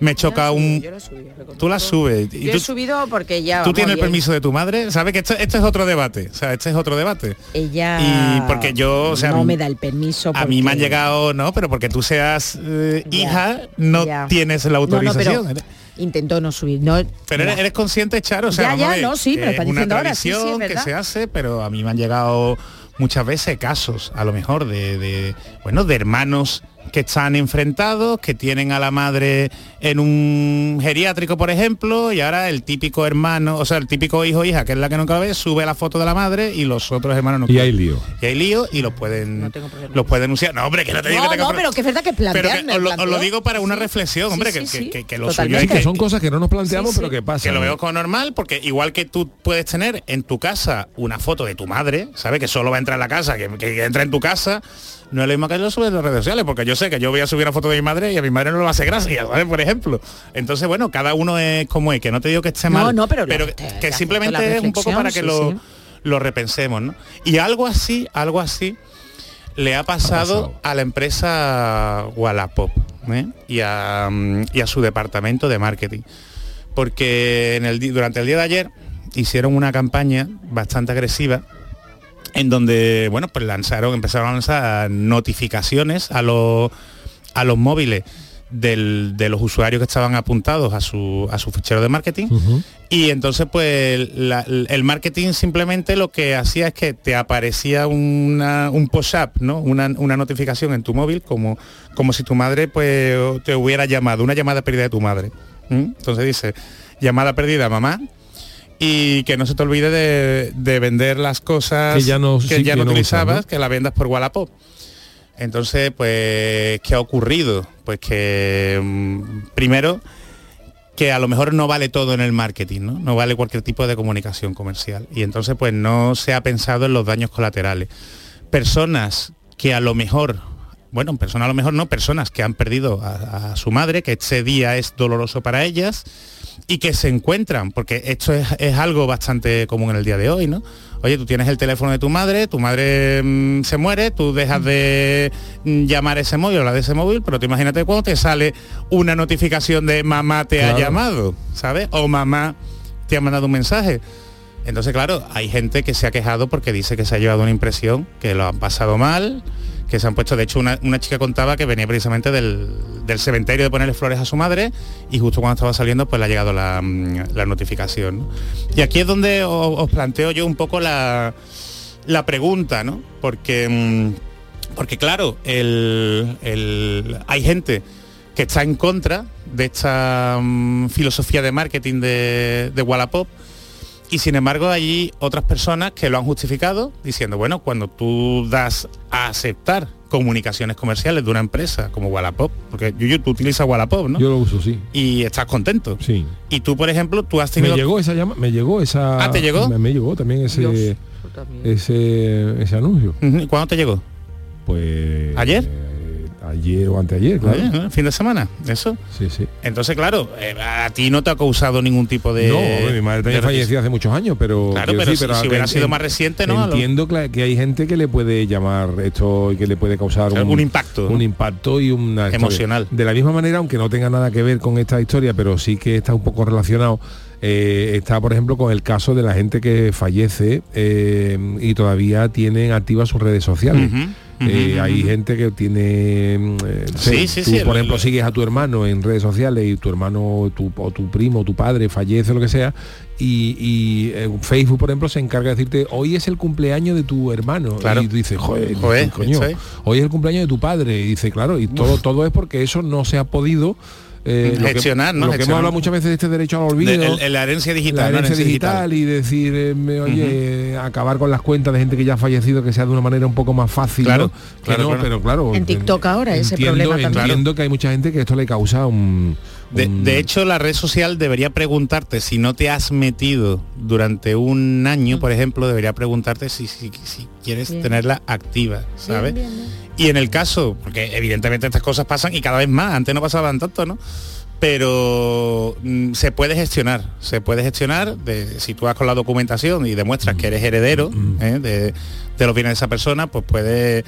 me choca un... Yo lo subí, lo Tú la subes. y Yo tú- he subido porque ya... ¿Tú tienes el permiso de tu madre? ¿Sabes que este, este es otro debate? O sea, este es otro debate. Ella... Y porque yo, o sea, no me da el permiso A mí me han llegado, no, pero porque tú seas eh, hija, no ya. tienes la No, no, autorización. pero intentó no subir. No, Pero eres, consciente, Charo, o sea, Ya, ya, no, sí, me lo diciendo ahora, sí, sí, es tradición que se hace, pero a mí me han llegado muchas veces casos, a lo mejor, de, de, bueno, de hermanos que están enfrentados, que tienen a la madre en un geriátrico, por ejemplo, y ahora el típico hermano, o sea, el típico hijo o hija, que es la que nunca ve, sube la foto de la madre y los otros hermanos no Y hay lío. Y hay lío y los pueden los pueden denunciar. No, hombre, que no te digo No, que no, pero que es verdad que pero plantearme, que os, lo, os lo planteo. digo para una reflexión, hombre, sí, que, sí. que- que- que lo suyo es que son cosas que no nos planteamos, Sí, pero sí. que pasan. que lo veo como normal, porque igual que tú puedes tener en tu casa una foto de tu madre, ¿sabes? Que solo va a entrar a la casa, que, que entra en tu casa, no es lo mismo que lo subes en las redes sociales, porque yo sé que yo voy a subir una foto de mi madre y a mi madre no le va a hacer gracia, ¿sabes? Por ejemplo. Entonces, bueno, cada uno es como es, que no te digo que esté No, mal, no, pero pero la- que, te- que te simplemente es un poco para que lo, sí, lo repensemos, ¿no? Y algo así, algo así, le ha pasado, a la empresa Wallapop ¿eh? y, a, y a su departamento de marketing. Porque en el, di- durante el día de ayer hicieron una campaña bastante agresiva en donde, bueno, pues lanzaron, empezaron a lanzar notificaciones a los, a los móviles del- de los usuarios que estaban apuntados a su, a su fichero de marketing. Y entonces, pues, la- el marketing simplemente lo que hacía es que te aparecía una- un post-up, ¿no? Una, una notificación en tu móvil como, como si tu madre pues, te hubiera llamado, una llamada perdida de tu madre. ¿m? Entonces dice, llamada perdida, mamá, y que no se te olvide de, de vender las cosas Que ya no- que sí, ya que no no usas, utilizabas, que la vendas por Wallapop. Entonces, pues, ¿qué ha ocurrido? Pues que mm, primero que a lo mejor no vale todo en el marketing, ¿no? No vale cualquier tipo de comunicación comercial. Y entonces pues no se ha pensado en los daños colaterales. Personas que a lo mejor, bueno, personas a lo mejor no, personas que han perdido a, a su madre, que este día es doloroso para ellas y que se encuentran, porque esto es, es algo bastante común en el día de hoy, ¿no? Oye, tú tienes el teléfono de tu madre, tu madre mm, se muere, tú dejas de mm, llamar ese móvil o la de ese móvil, pero tú imagínate cuando te sale una notificación de mamá te ha llamado, ¿sabes? O mamá te ha mandado un mensaje. Entonces, claro, hay gente que se ha quejado porque dice que se ha llevado una impresión, que lo han pasado mal, que se han puesto, de hecho una, una chica contaba que venía precisamente del, del cementerio de ponerle flores a su madre y justo cuando estaba saliendo pues le ha llegado la, mm, la notificación. ¿no? Y aquí es donde os, planteo yo un poco la, la pregunta, ¿no? Porque, mm, porque claro, el- el- hay gente que está en contra de esta mm, filosofía de marketing de, de Wallapop y sin embargo hay otras personas que lo han justificado diciendo, bueno, cuando tú das a aceptar comunicaciones comerciales de una empresa como Wallapop, porque Yuyu, tú utilizas Wallapop, ¿no? Yo lo uso, sí. Y estás contento. Sí. Y tú, por ejemplo, tú has Me tenido... llegó esa llama, me llegó esa. Ah, ¿te llegó? Me, me llegó también ese, Dios, ese, ese anuncio. Ujú, ¿y ¿Cuándo te llegó? Pues. ¿Ayer? Ayer o anteayer, claro. Fin de semana, eso. Sí, sí. Entonces, claro, eh, a ti no te ha causado ningún tipo de... No, mi madre también falleció hace muchos años, pero... Claro, quiero pero decir, si- hubiera sido en- más reciente, ¿no? Entiendo que hay gente que le puede llamar esto y que le puede causar Claro, un impacto, Un impacto y una historia. Emocional. De la misma manera, aunque no tenga nada que ver con esta historia, pero sí que está un poco relacionado, eh, está, por ejemplo, con el caso de la gente que fallece eh, y todavía tienen activas sus redes sociales. Eh, hay gente que tiene mm, eh, Sí, sí, tú, sí, por lo- ejemplo lo- sigues a tu hermano en redes sociales y tu hermano tu, o tu primo tu padre fallece lo que sea y, y, eh, Facebook por ejemplo se encarga de decirte hoy es el cumpleaños de tu hermano Claro. y tú dices joder, Joder, coño, hoy es el cumpleaños de tu padre y dice claro y todo todo es porque eso no se ha podido eh, lo que- Gestionar, ¿no? lo que hemos Gestionar. hablado muchas veces de este derecho al olvido De- el- el- la herencia digital, la ¿no? herencia Herencia digital, digital. y decir eh, me- oye acabar con las cuentas de gente que ya ha fallecido que sea de una manera un poco más fácil Claro, ¿no? Que claro, no, claro. pero claro En TikTok ahora ese entiendo, problema también. entiendo que hay mucha gente que esto le causa un, De, un- de hecho, la red social debería preguntarte si no te has metido durante un año, por ejemplo, debería preguntarte si, si, si quieres Bien. tenerla activa, ¿sabes? Y en el caso, porque evidentemente estas cosas pasan y cada vez más, antes no pasaban tanto, ¿no? Pero mm, se puede gestionar, se puede gestionar de, si tú vas con la documentación y demuestras que eres heredero ¿eh? de, de los bienes de esa persona, pues puedes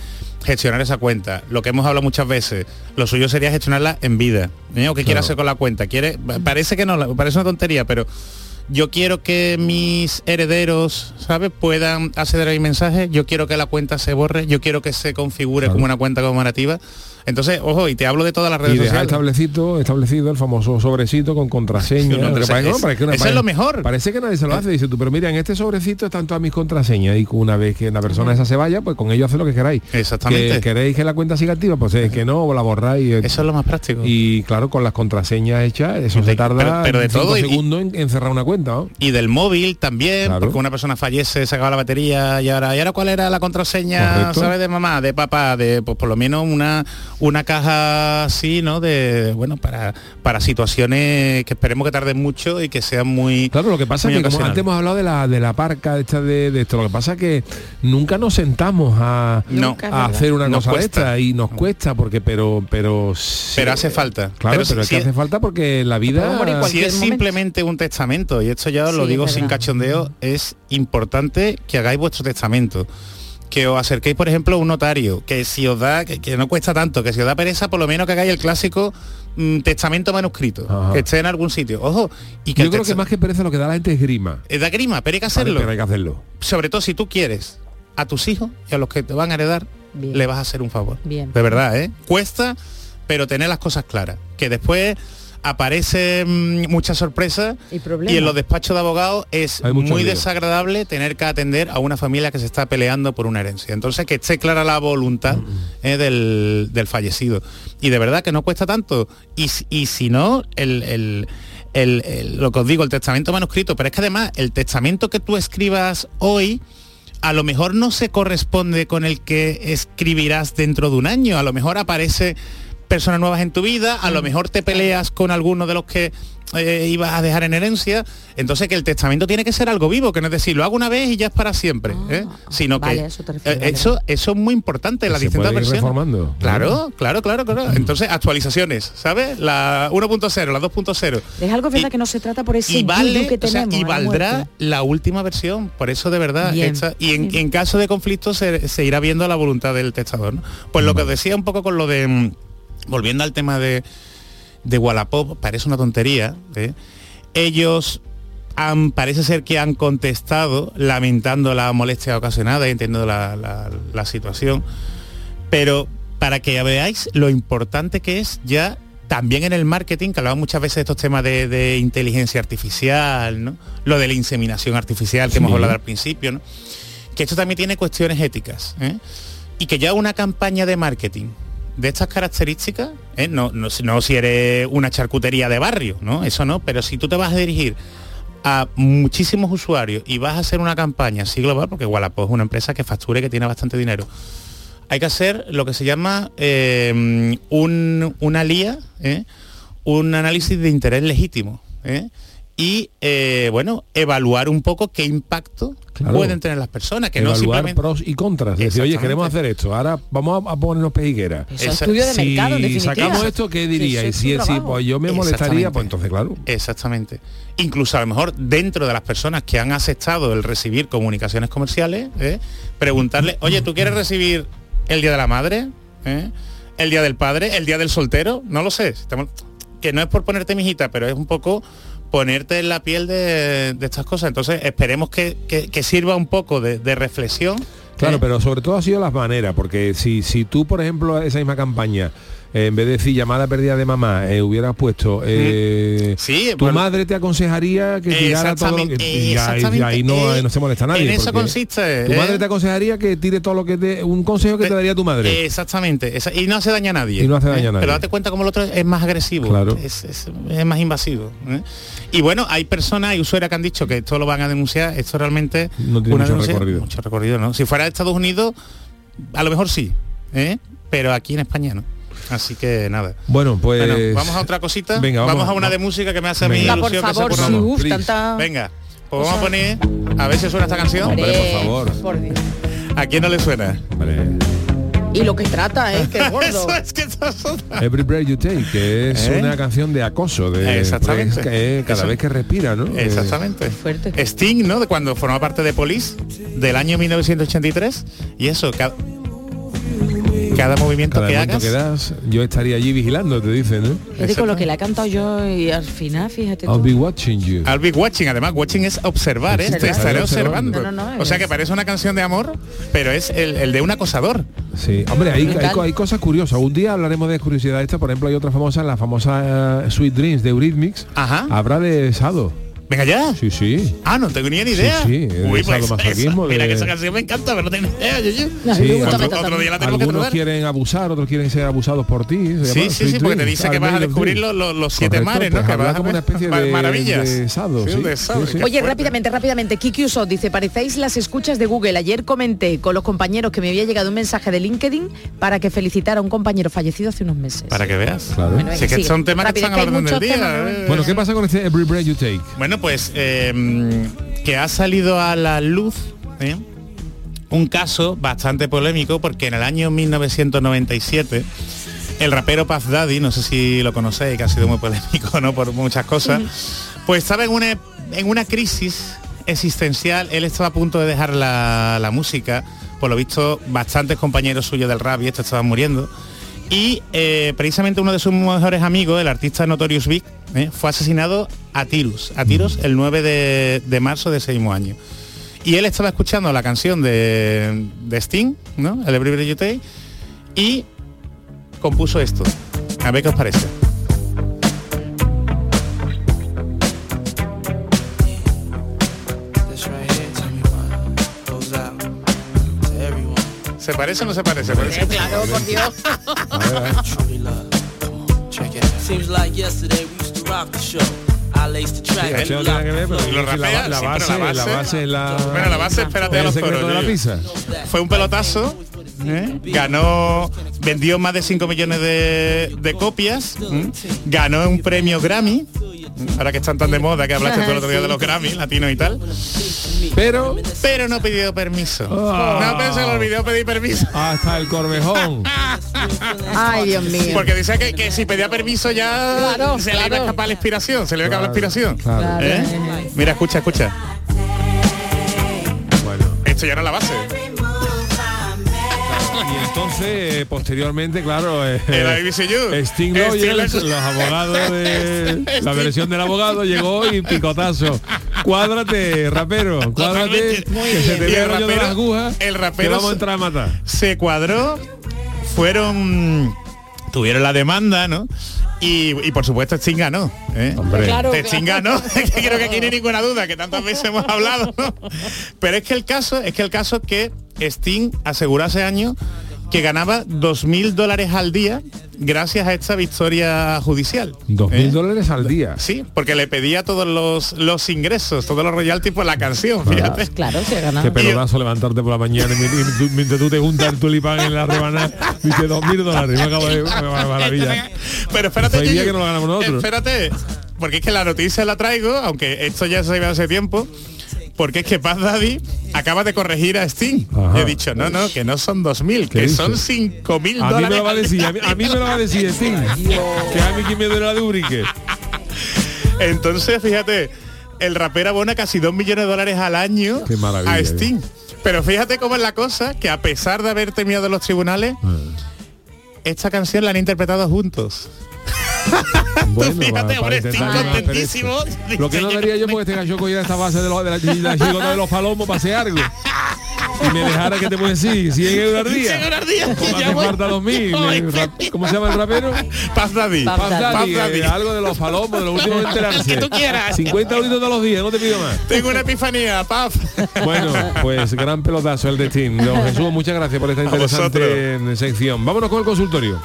gestionar esa cuenta. Lo que hemos hablado muchas veces, lo suyo sería gestionarla en vida. ¿eh? ¿O qué quiere hacer con la cuenta? ¿Quiere? Parece que no, parece una tontería, pero yo quiero que mis herederos, ¿sabes? Puedan acceder a mi mensaje, yo quiero que la cuenta se borre, yo quiero que se configure como una cuenta conmemorativa. Entonces, ojo, y te hablo de todas las redes y sociales. establecido, establecido el famoso sobrecito con contraseña. No, parece- es- no, parece que una- eso es lo mejor. Parece que nadie se lo hace. Dice tú, pero mira, en este sobrecito están todas mis contraseñas y una vez que la persona esa se vaya, pues con ello hace lo que queráis. Exactamente. Que ¿Queréis que la cuenta siga activa? Pues es que no, o la borráis. Eso es lo más práctico. Y claro, con las contraseñas hechas, eso se tarda pero- pero de todo segundos en, en cerrar una cuenta. ¿no? Y del móvil también, Claro. porque una persona fallece, se acaba la batería y ahora, ¿y ahora cuál era la contraseña, Correcto. sabes, de mamá, de papá, de pues por lo menos una, una caja así, ¿no? De bueno, para, para situaciones que esperemos que tarden mucho y que sean muy. Claro, lo que pasa es que como antes hemos hablado de la de la parca esta de, de esto, lo que pasa es que nunca nos sentamos a, No. A hacer una Nos cosa de cuesta. esta y nos cuesta porque pero pero sí- Pero hace falta. Claro, pero, si- es que si- hace falta porque la vida Si es momento. simplemente un testamento, y esto ya os lo digo sin cachondeo, es importante que hagáis vuestro testamento. Que os acerquéis, por ejemplo, a un notario, que si os da, que, que no cuesta tanto, que si os da pereza, por lo menos que hagáis el clásico mm, testamento manuscrito, Ajá. que esté en algún sitio. Ojo, y que yo creo que más que pereza lo que da la gente es grima. eh, da grima, pero hay que hacerlo. Pero hay que hacerlo. Sobre todo si tú quieres a tus hijos y a los que te van a heredar, Bien. le vas a hacer un favor. Bien. De verdad, ¿eh? Cuesta, pero tener las cosas claras. Que después aparecen mm, muchas sorpresas Y problemas. y en los despachos de abogados es muy lío. desagradable tener que atender a una familia que se está peleando por una herencia. Entonces que esté clara la voluntad eh, del, del fallecido. Y de verdad que no cuesta tanto. Y, si- y si no, el, el- el- el- lo que os digo, el testamento manuscrito, pero es que además el testamento que tú escribas hoy a lo mejor no se corresponde con el que escribirás dentro de un año. A lo mejor aparece personas nuevas en tu vida, a lo mejor te peleas con alguno de los que eh, ibas a dejar en herencia. Entonces que el testamento tiene que ser algo vivo, que no es decir, lo hago una vez y ya es para siempre. ¿eh? Sino Ah, vale, que eso te refieres, eh, eso, eso es muy importante puede ir versiones. reformando. Claro, claro, claro, claro. Entonces, actualizaciones, ¿sabes? La 1.0, la 2.0 Es algo verdad que no se trata por ese y vale que o sea, tenemos. y la valdrá la última versión por eso de verdad esta- y en, en caso de conflicto se, se irá viendo la voluntad del testador ¿no? pues lo que os decía un poco con lo de mm, volviendo al tema de de Wallapop parece una tontería ¿eh? ellos han, parece ser que han contestado lamentando la molestia ocasionada y entiendo la, la- la situación pero para que veáis lo importante que es ya también en el marketing, que hablamos muchas veces de estos temas de, de inteligencia artificial, ¿no? lo de la inseminación artificial que hemos hablado al principio, ¿no? que esto también tiene cuestiones éticas. ¿eh? Y que ya una campaña de marketing de estas características, ¿eh? no, no, no si eres una charcutería de barrio, ¿no? Eso no, pero si tú te vas a dirigir a muchísimos usuarios y vas a hacer una campaña así global, porque Wallapop es una empresa que factura y que tiene bastante dinero, hay que hacer lo que se llama eh, un, una lía, ¿eh? un análisis de interés legítimo. ¿eh? Y eh, bueno, evaluar un poco qué impacto Claro. pueden tener las personas, que no simplemente pros y contras. Decir, oye, queremos hacer esto, ahora vamos a, a ponernos pejigueras. Eso es estudio de si mercado, en sacamos esto, ¿qué diría? Sí, y si, si, pues yo me molestaría, pues entonces, claro. Exactamente. Incluso a lo mejor dentro de las personas que han aceptado el recibir comunicaciones comerciales, ¿eh? preguntarle, oye, ¿tú quieres recibir el Día de la Madre? ¿Eh? ¿El Día del Padre? ¿El Día del Soltero? No lo sé. Que no es por ponerte mijita, pero es un poco ponerte en la piel de, de estas cosas. Entonces esperemos que, que- que sirva un poco de, de reflexión. Claro, ¿eh? pero sobre todo ha sido las maneras, porque si, si tú, por ejemplo, esa misma campaña, en vez de decir llamada perdida de mamá, eh, hubieras puesto, eh, Sí, tu bueno. madre te aconsejaría que tirara todo lo que... Y ahí- y ahí no, Eh, no se molesta nadie. en eso consiste, Tu ¿eh? madre te aconsejaría que tire todo lo que te... Un consejo que te daría tu madre. Exactamente. esa- y no hace daño a nadie. Y no hace daño ¿eh? a nadie. Pero date cuenta como el otro es más agresivo. Claro. Es, es- es más invasivo. ¿eh? Y bueno, hay personas, hay usuarios que han dicho que esto lo van a denunciar. Esto realmente No tiene mucho denuncia- recorrido. Mucho recorrido, ¿no? Si fuera de Estados Unidos, a lo mejor sí. ¿eh? Pero aquí en España no. Así que nada. Bueno, pues... Bueno, vamos a otra cosita. Venga, vamos, vamos a una de música que me hace a mí por ilusión que se uf, tanta... Venga, pues vamos a poner a ver si suena esta canción. Hombre, por favor. Por Dios. ¿A quién no le suena? Y lo que trata, ¿eh? Que gordo. Eso es que Every Breath You Take, que es ¿Eh? una canción de acoso, de Exactamente. pues, que cada Eso. vez que respira, ¿no? Eh, Exactamente. Sting, ¿no? De cuando formaba parte de Police, del año 1983. Y eso, cada, cada movimiento cada que hagas. que das, yo estaría allí vigilando, te dicen, ¿eh? Fíjate con lo que le he cantado yo y al final, fíjate I'll tú. be watching you. I'll be watching, además watching es observar, ¿eh? Te Observar. estaré Observando. observando. No, no, no, o sea es- que parece una canción de amor, pero es el, el de un acosador. Sí, hombre, hay, hay cosas curiosas. Un día hablaremos de curiosidad esta, por ejemplo, hay otra famosa, la famosa eh, Sweet Dreams de Eurythmics. Ajá. Habrá de Sado. Venga ya. Sí, sí. Ah, no tengo ni idea. Sí, sí, Uy, pues esa- mira de- que esa canción me encanta, pero no tengo ni idea. yo- yo. Sí, otro, otro- otro día la tenemos que Algunos quieren abusar, otros quieren ser abusados por ti. se Sí, llama sí, sí, porque te dice que vas a descubrir los, los, los siete Correcto, mares, ¿no? pues que vas a como una especie de, maravillas. de sado, Sí, sí. de sado, Sí, sí. qué Oye, fuerte. rápidamente, rápidamente, Kiki Usot dice, parecéis las escuchas de Google. Ayer comenté con los compañeros que me había llegado un mensaje de LinkedIn para que felicitara a un compañero fallecido hace unos meses. Para que veas. Claro. Bueno, es que son temas que Rápido, están que a hay la orden del muchos día. temas, ¿eh? Bueno, ¿qué pasa con este Every Breath You Take? Bueno, pues eh, que ha salido a la luz ¿eh? un caso bastante polémico porque en el año 1997 el rapero Puff Daddy, no sé si lo conocéis, que ha sido muy polémico ¿no? por muchas cosas, pues estaba en una, en una crisis existencial, él estaba a punto de dejar la, la música, por lo visto bastantes compañeros suyos del rap y esto estaban muriendo. Y eh, precisamente uno de sus mejores amigos, el artista Notorious Big, eh, fue asesinado a tiros, a tiros el 9 de, de marzo de ese mismo año. Y él estaba escuchando la canción de, de Sting, ¿no? El Every Take, y compuso esto. A ver qué os parece. ¿Se parece o no se parece? Parece- Claro, por Dios. Seems like yesterday we used to rock the show. I laced the track. Eso no tiene nada que ver, pero Y lo la, rapea, la base, la la base- base la... Bueno, la base, espérate a los coros, de la yo- pizza. Fue un pelotazo, ¿eh? ganó, vendió más de 5 millones de, de copias, ganó un premio Grammy, ahora que están tan de moda que hablaste tú el otro día de los Grammy, latinos y tal. Pero... Pero no pidió permiso. Ah. No, pero se le olvidó pedir permiso. Hasta el corvejón. Ay, Dios mío. Porque decía que, que si pedía permiso ya Claro, se le iba a escapar la inspiración, se le iba a acabar la inspiración. Claro. ¿Eh? Mira, escucha, escucha. Bueno. Esto ya no es la base. Entonces, eh, posteriormente, claro, eh, You. Sting los abogados de la versión del abogado llegó y picotazo. Cuádrate, rapero, cuádrate, que se te el el rollo de rapero- las agujas, el que rapero vamos a se- entrar a matar. se cuadró, fueron, tuvieron la demanda, ¿no? Y, y por supuesto Sting ganó. ¿eh? Hombre. Claro, Sting ganó, que creo que aquí no hay ninguna duda, que tantas veces hemos hablado, ¿no? Pero es que el caso, es que el caso que Sting aseguró hace años que ganaba 2.000 dólares al día gracias a esta victoria judicial. Dos ¿eh? mil dólares al día. Sí, porque le pedía todos los, los ingresos, todos los royalties por la canción, fíjate. Claro, se ha ganado. Qué pelotazo levantarte por la mañana y mientras tú- mientras tú te juntas el tulipán en la rebanada, dice dos mil dólares. Me acabo de... maravilla. Pero espérate, que no lo ganamos nosotros. Espérate. porque es que la noticia la traigo, aunque esto ya se iba hace tiempo, porque es que Paz Daddy acaba de corregir a Sting. Ajá. He dicho, no, no, que no son 2.000, que dice? son 5.000 A mí dólares. me lo va a decir, a mí, a mí me lo va a decir, Sting. Que a mí quien me duele la de Urique. Entonces, fíjate, el rapero abona casi 2 millones de dólares al año a ¿eh? Sting. Pero fíjate cómo es la cosa, que a pesar de haber terminado los tribunales, Ah. esta canción la han interpretado juntos. Bueno, fíjate, para- hombre, intentar Sting no hacer contentísimo. esto. Lo que no daría yo porque este gallo cogiera esta base de, los- de la, de la chicota de los palomos para hacer algo. Y me dejara que te puedo decir 100 euros al día. 100 euros al día. Como Ya hace voy. falta 2000. No, me- rap- ¿Cómo se llama el rapero? Paz Daddy. Paz Daddy, eh, algo de los palomos, de los últimos de enterarse. Que tú quieras. 50 euritos todos los días, no te pido más. Tengo una epifanía, Paz. Bueno, pues gran pelotazo el de Steam. Don Jesús, muchas gracias por esta interesante sección. Vámonos con el consultorio.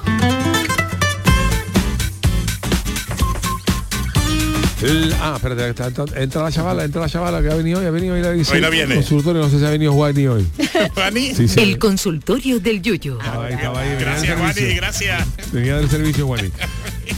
Ah, espérate, entra la chavala, entra la chavala que ha venido hoy, ha venido hoy la dice, Hoy no viene. Consultorio, no sé si ha venido Juan ni hoy. Juani. Sí, sí. El consultorio del Yuyo. Ahí estaba ahí, del Gracias, Juani, gracias. Venía del servicio, Juani.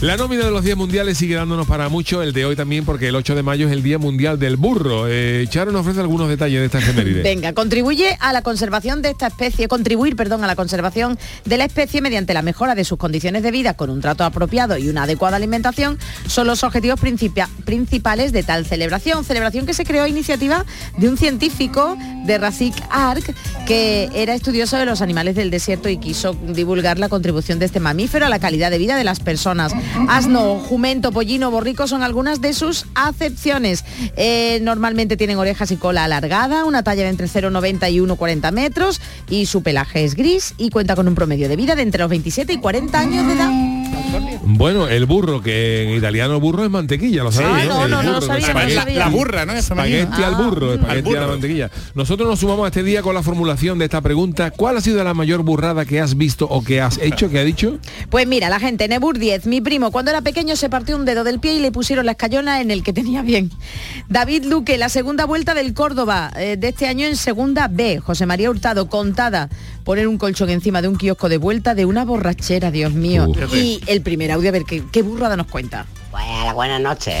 La nómina de los días mundiales sigue dándonos para mucho, el de hoy también, porque el 8 de mayo es el Día Mundial del Burro. Eh, Charo nos ofrece algunos detalles de esta efeméride. Venga, contribuye a la conservación de esta especie, contribuir, perdón, a la conservación de la especie mediante la mejora de sus condiciones de vida con un trato apropiado y una adecuada alimentación son los objetivos principales de tal celebración. Celebración que se creó a iniciativa de un científico de Rasik Ark que era estudioso de los animales del desierto y quiso divulgar la contribución de este mamífero a la calidad de vida de las personas. Asno, jumento, pollino, borrico son algunas de sus acepciones. Eh, normalmente tienen orejas y cola alargada, una talla de entre 0,90 y 1,40 metros y su pelaje es gris y cuenta con un promedio de vida de entre los 27 y 40 años de edad. Bueno, el burro, que en italiano burro es mantequilla, lo sabéis. Ah, no, no, no burro, sabía, no espagueti- sabía. La burra, ¿no? Es. Espagueti al burro, Ah, espagueti al burro. a la mantequilla. Nosotros nos sumamos a este día con la formulación de esta pregunta. ¿Cuál ha sido la mayor burrada que has visto o que has hecho, que ha dicho? Pues mira, la gente, Nebur 10, mi primo, cuando era pequeño se partió un dedo del pie y le pusieron la escayona en el que tenía bien. David Luque, la segunda vuelta del Córdoba eh, de este año en segunda B. José María Hurtado, contada, poner un colchón encima de un kiosco de vuelta de una borrachera, Dios mío. Y el primer audio, a ver, ¿qué, qué burrada nos cuenta? Bueno, buenas noches.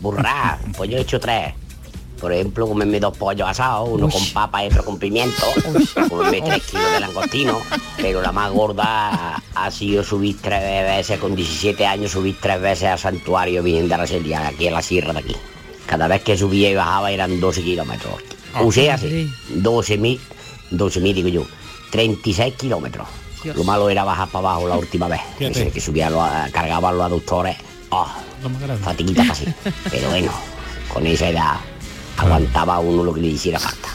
Burra, pues yo he hecho tres. Por ejemplo, comerme dos pollos asados, uno Uy. con papa y otro con pimiento, comerme tres kilos de langostino, pero la más gorda ha sido subir tres veces, con 17 años subir tres veces al santuario Virgen de Araceli, aquí en la sierra de aquí. Cada vez que subía y bajaba eran 12 kilómetros. Usé así, 12.000, 12.000 digo yo, 36 kilómetros. Dios. Lo malo era bajar para abajo la última vez. Ese que subía, lo, cargaban los aductores. Oh, fatiguita sí. Pero bueno, con esa edad aguantaba uno lo que le hiciera falta.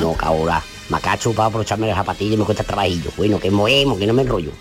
No, que ahora macacho para aprovecharme las zapatillas y me cuesta trabajillo. Bueno, que movemos, que no me enrollo.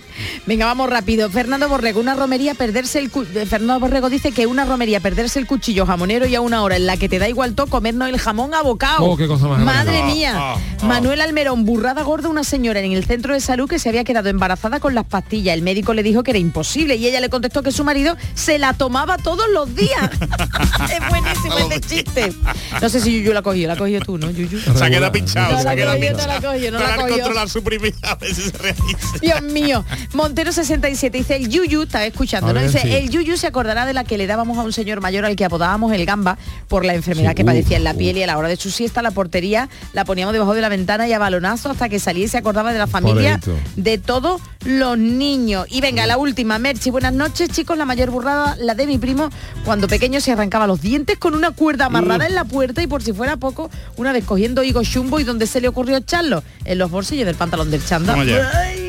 Venga, vamos rápido. Fernando Borrego, una romería perderse el cu- eh, Fernando Borrego dice que una romería perderse el cuchillo jamonero y a una hora en la que te da igual todo comernos el jamón abocado. Oh, qué cosa más Madre mía. Ah, ah, Manuel Almerón, burrada gorda, una señora en el centro de salud que se había quedado embarazada con las pastillas. El médico le dijo que era imposible y ella le contestó que su marido se la tomaba todos los días. es buenísimo este chiste. No sé si Yuyu la cogió, la cogió tú, ¿no, Yuyu? Se ha quedado pinchado, se quedado cogió, no la cogió, no Para la cogió. controlar su primera se realiza. Dios mío. Montero 67 dice el Yuyu, está escuchando, Dice, sí. el Yuyu se acordará de la que le dábamos a un señor mayor al que apodábamos el gamba por la enfermedad Sí, que padecía en la uf, piel y a la hora de su siesta la portería la poníamos debajo de la ventana y a balonazo hasta que salía y se acordaba de la familia de todos los niños. Y venga, la última, Merchi, buenas noches, chicos, la mayor burrada, la de mi primo, cuando pequeño se arrancaba los dientes con una cuerda amarrada en la puerta y por si fuera poco, una vez cogiendo higo chumbo y donde se le ocurrió echarlo, en los bolsillos del pantalón del chándal.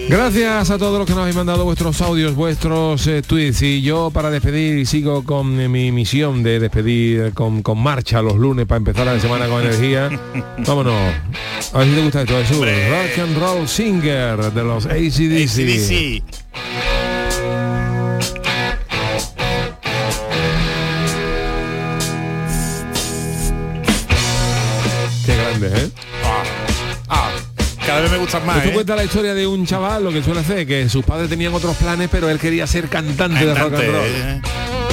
Gracias a todos los que nos habéis mandado vuestros audios, vuestros eh, tweets. Y yo para despedir sigo con eh, mi misión de despedir con, con marcha los lunes para empezar la semana con energía. Vámonos. A ver si te gusta esto. Es un rock and roll singer de los ACDC. ACDC. Qué grande, ¿eh? Ah, cada vez me gustan más. Pues tú ¿eh? cuentas la historia de un chaval, lo que suele hacer, que sus padres tenían otros planes, pero él quería ser cantante, de rock and roll. ¿eh?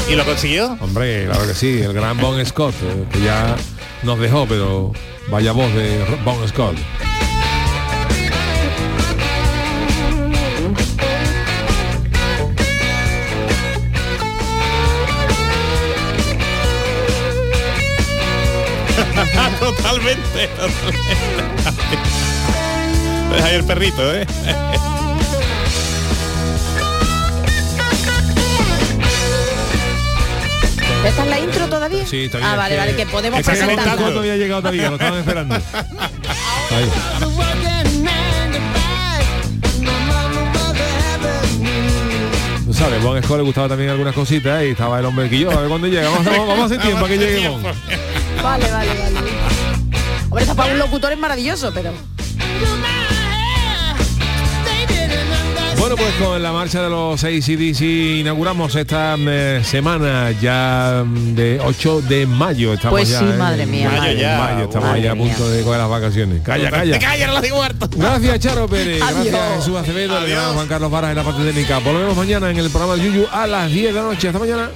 ¿Y lo consiguió? Hombre, claro que sí, el gran Bon Scott, eh, que ya nos dejó, pero vaya voz de Bon Scott. totalmente. totalmente. Deja ahí el perrito, ¿eh? ¿Esta es la intro todavía? Sí, está bien, Ah, vale, que- vale, que podemos es presentarla. taco no había llegado todavía, lo estaban esperando. Ahí. Tú sabes, Bon Esco le gustaba también algunas cositas y estaba el hombre que yo, a ver cuándo llega. Vamos, a- vamos a hacer tiempo a que llegue Bon. Vale, vale, vale. Hombre, está para un locutor es maravilloso, pero... Bueno, pues con la marcha de los 6 CDC inauguramos esta eh, semana ya mm, de 8 de mayo. Estamos Pues ya sí, en madre mía, mayo, madre ya. mayo, estamos Madre ya a punto de coger las vacaciones. Calla, calla. Calla, no la digo harto. Gracias, Charo Pérez. Adiós. Gracias, Jesús Acevedo. Juan Carlos Varas en la parte técnica. Volvemos mañana en el programa de Yuyu a las 10 de la noche. Hasta mañana.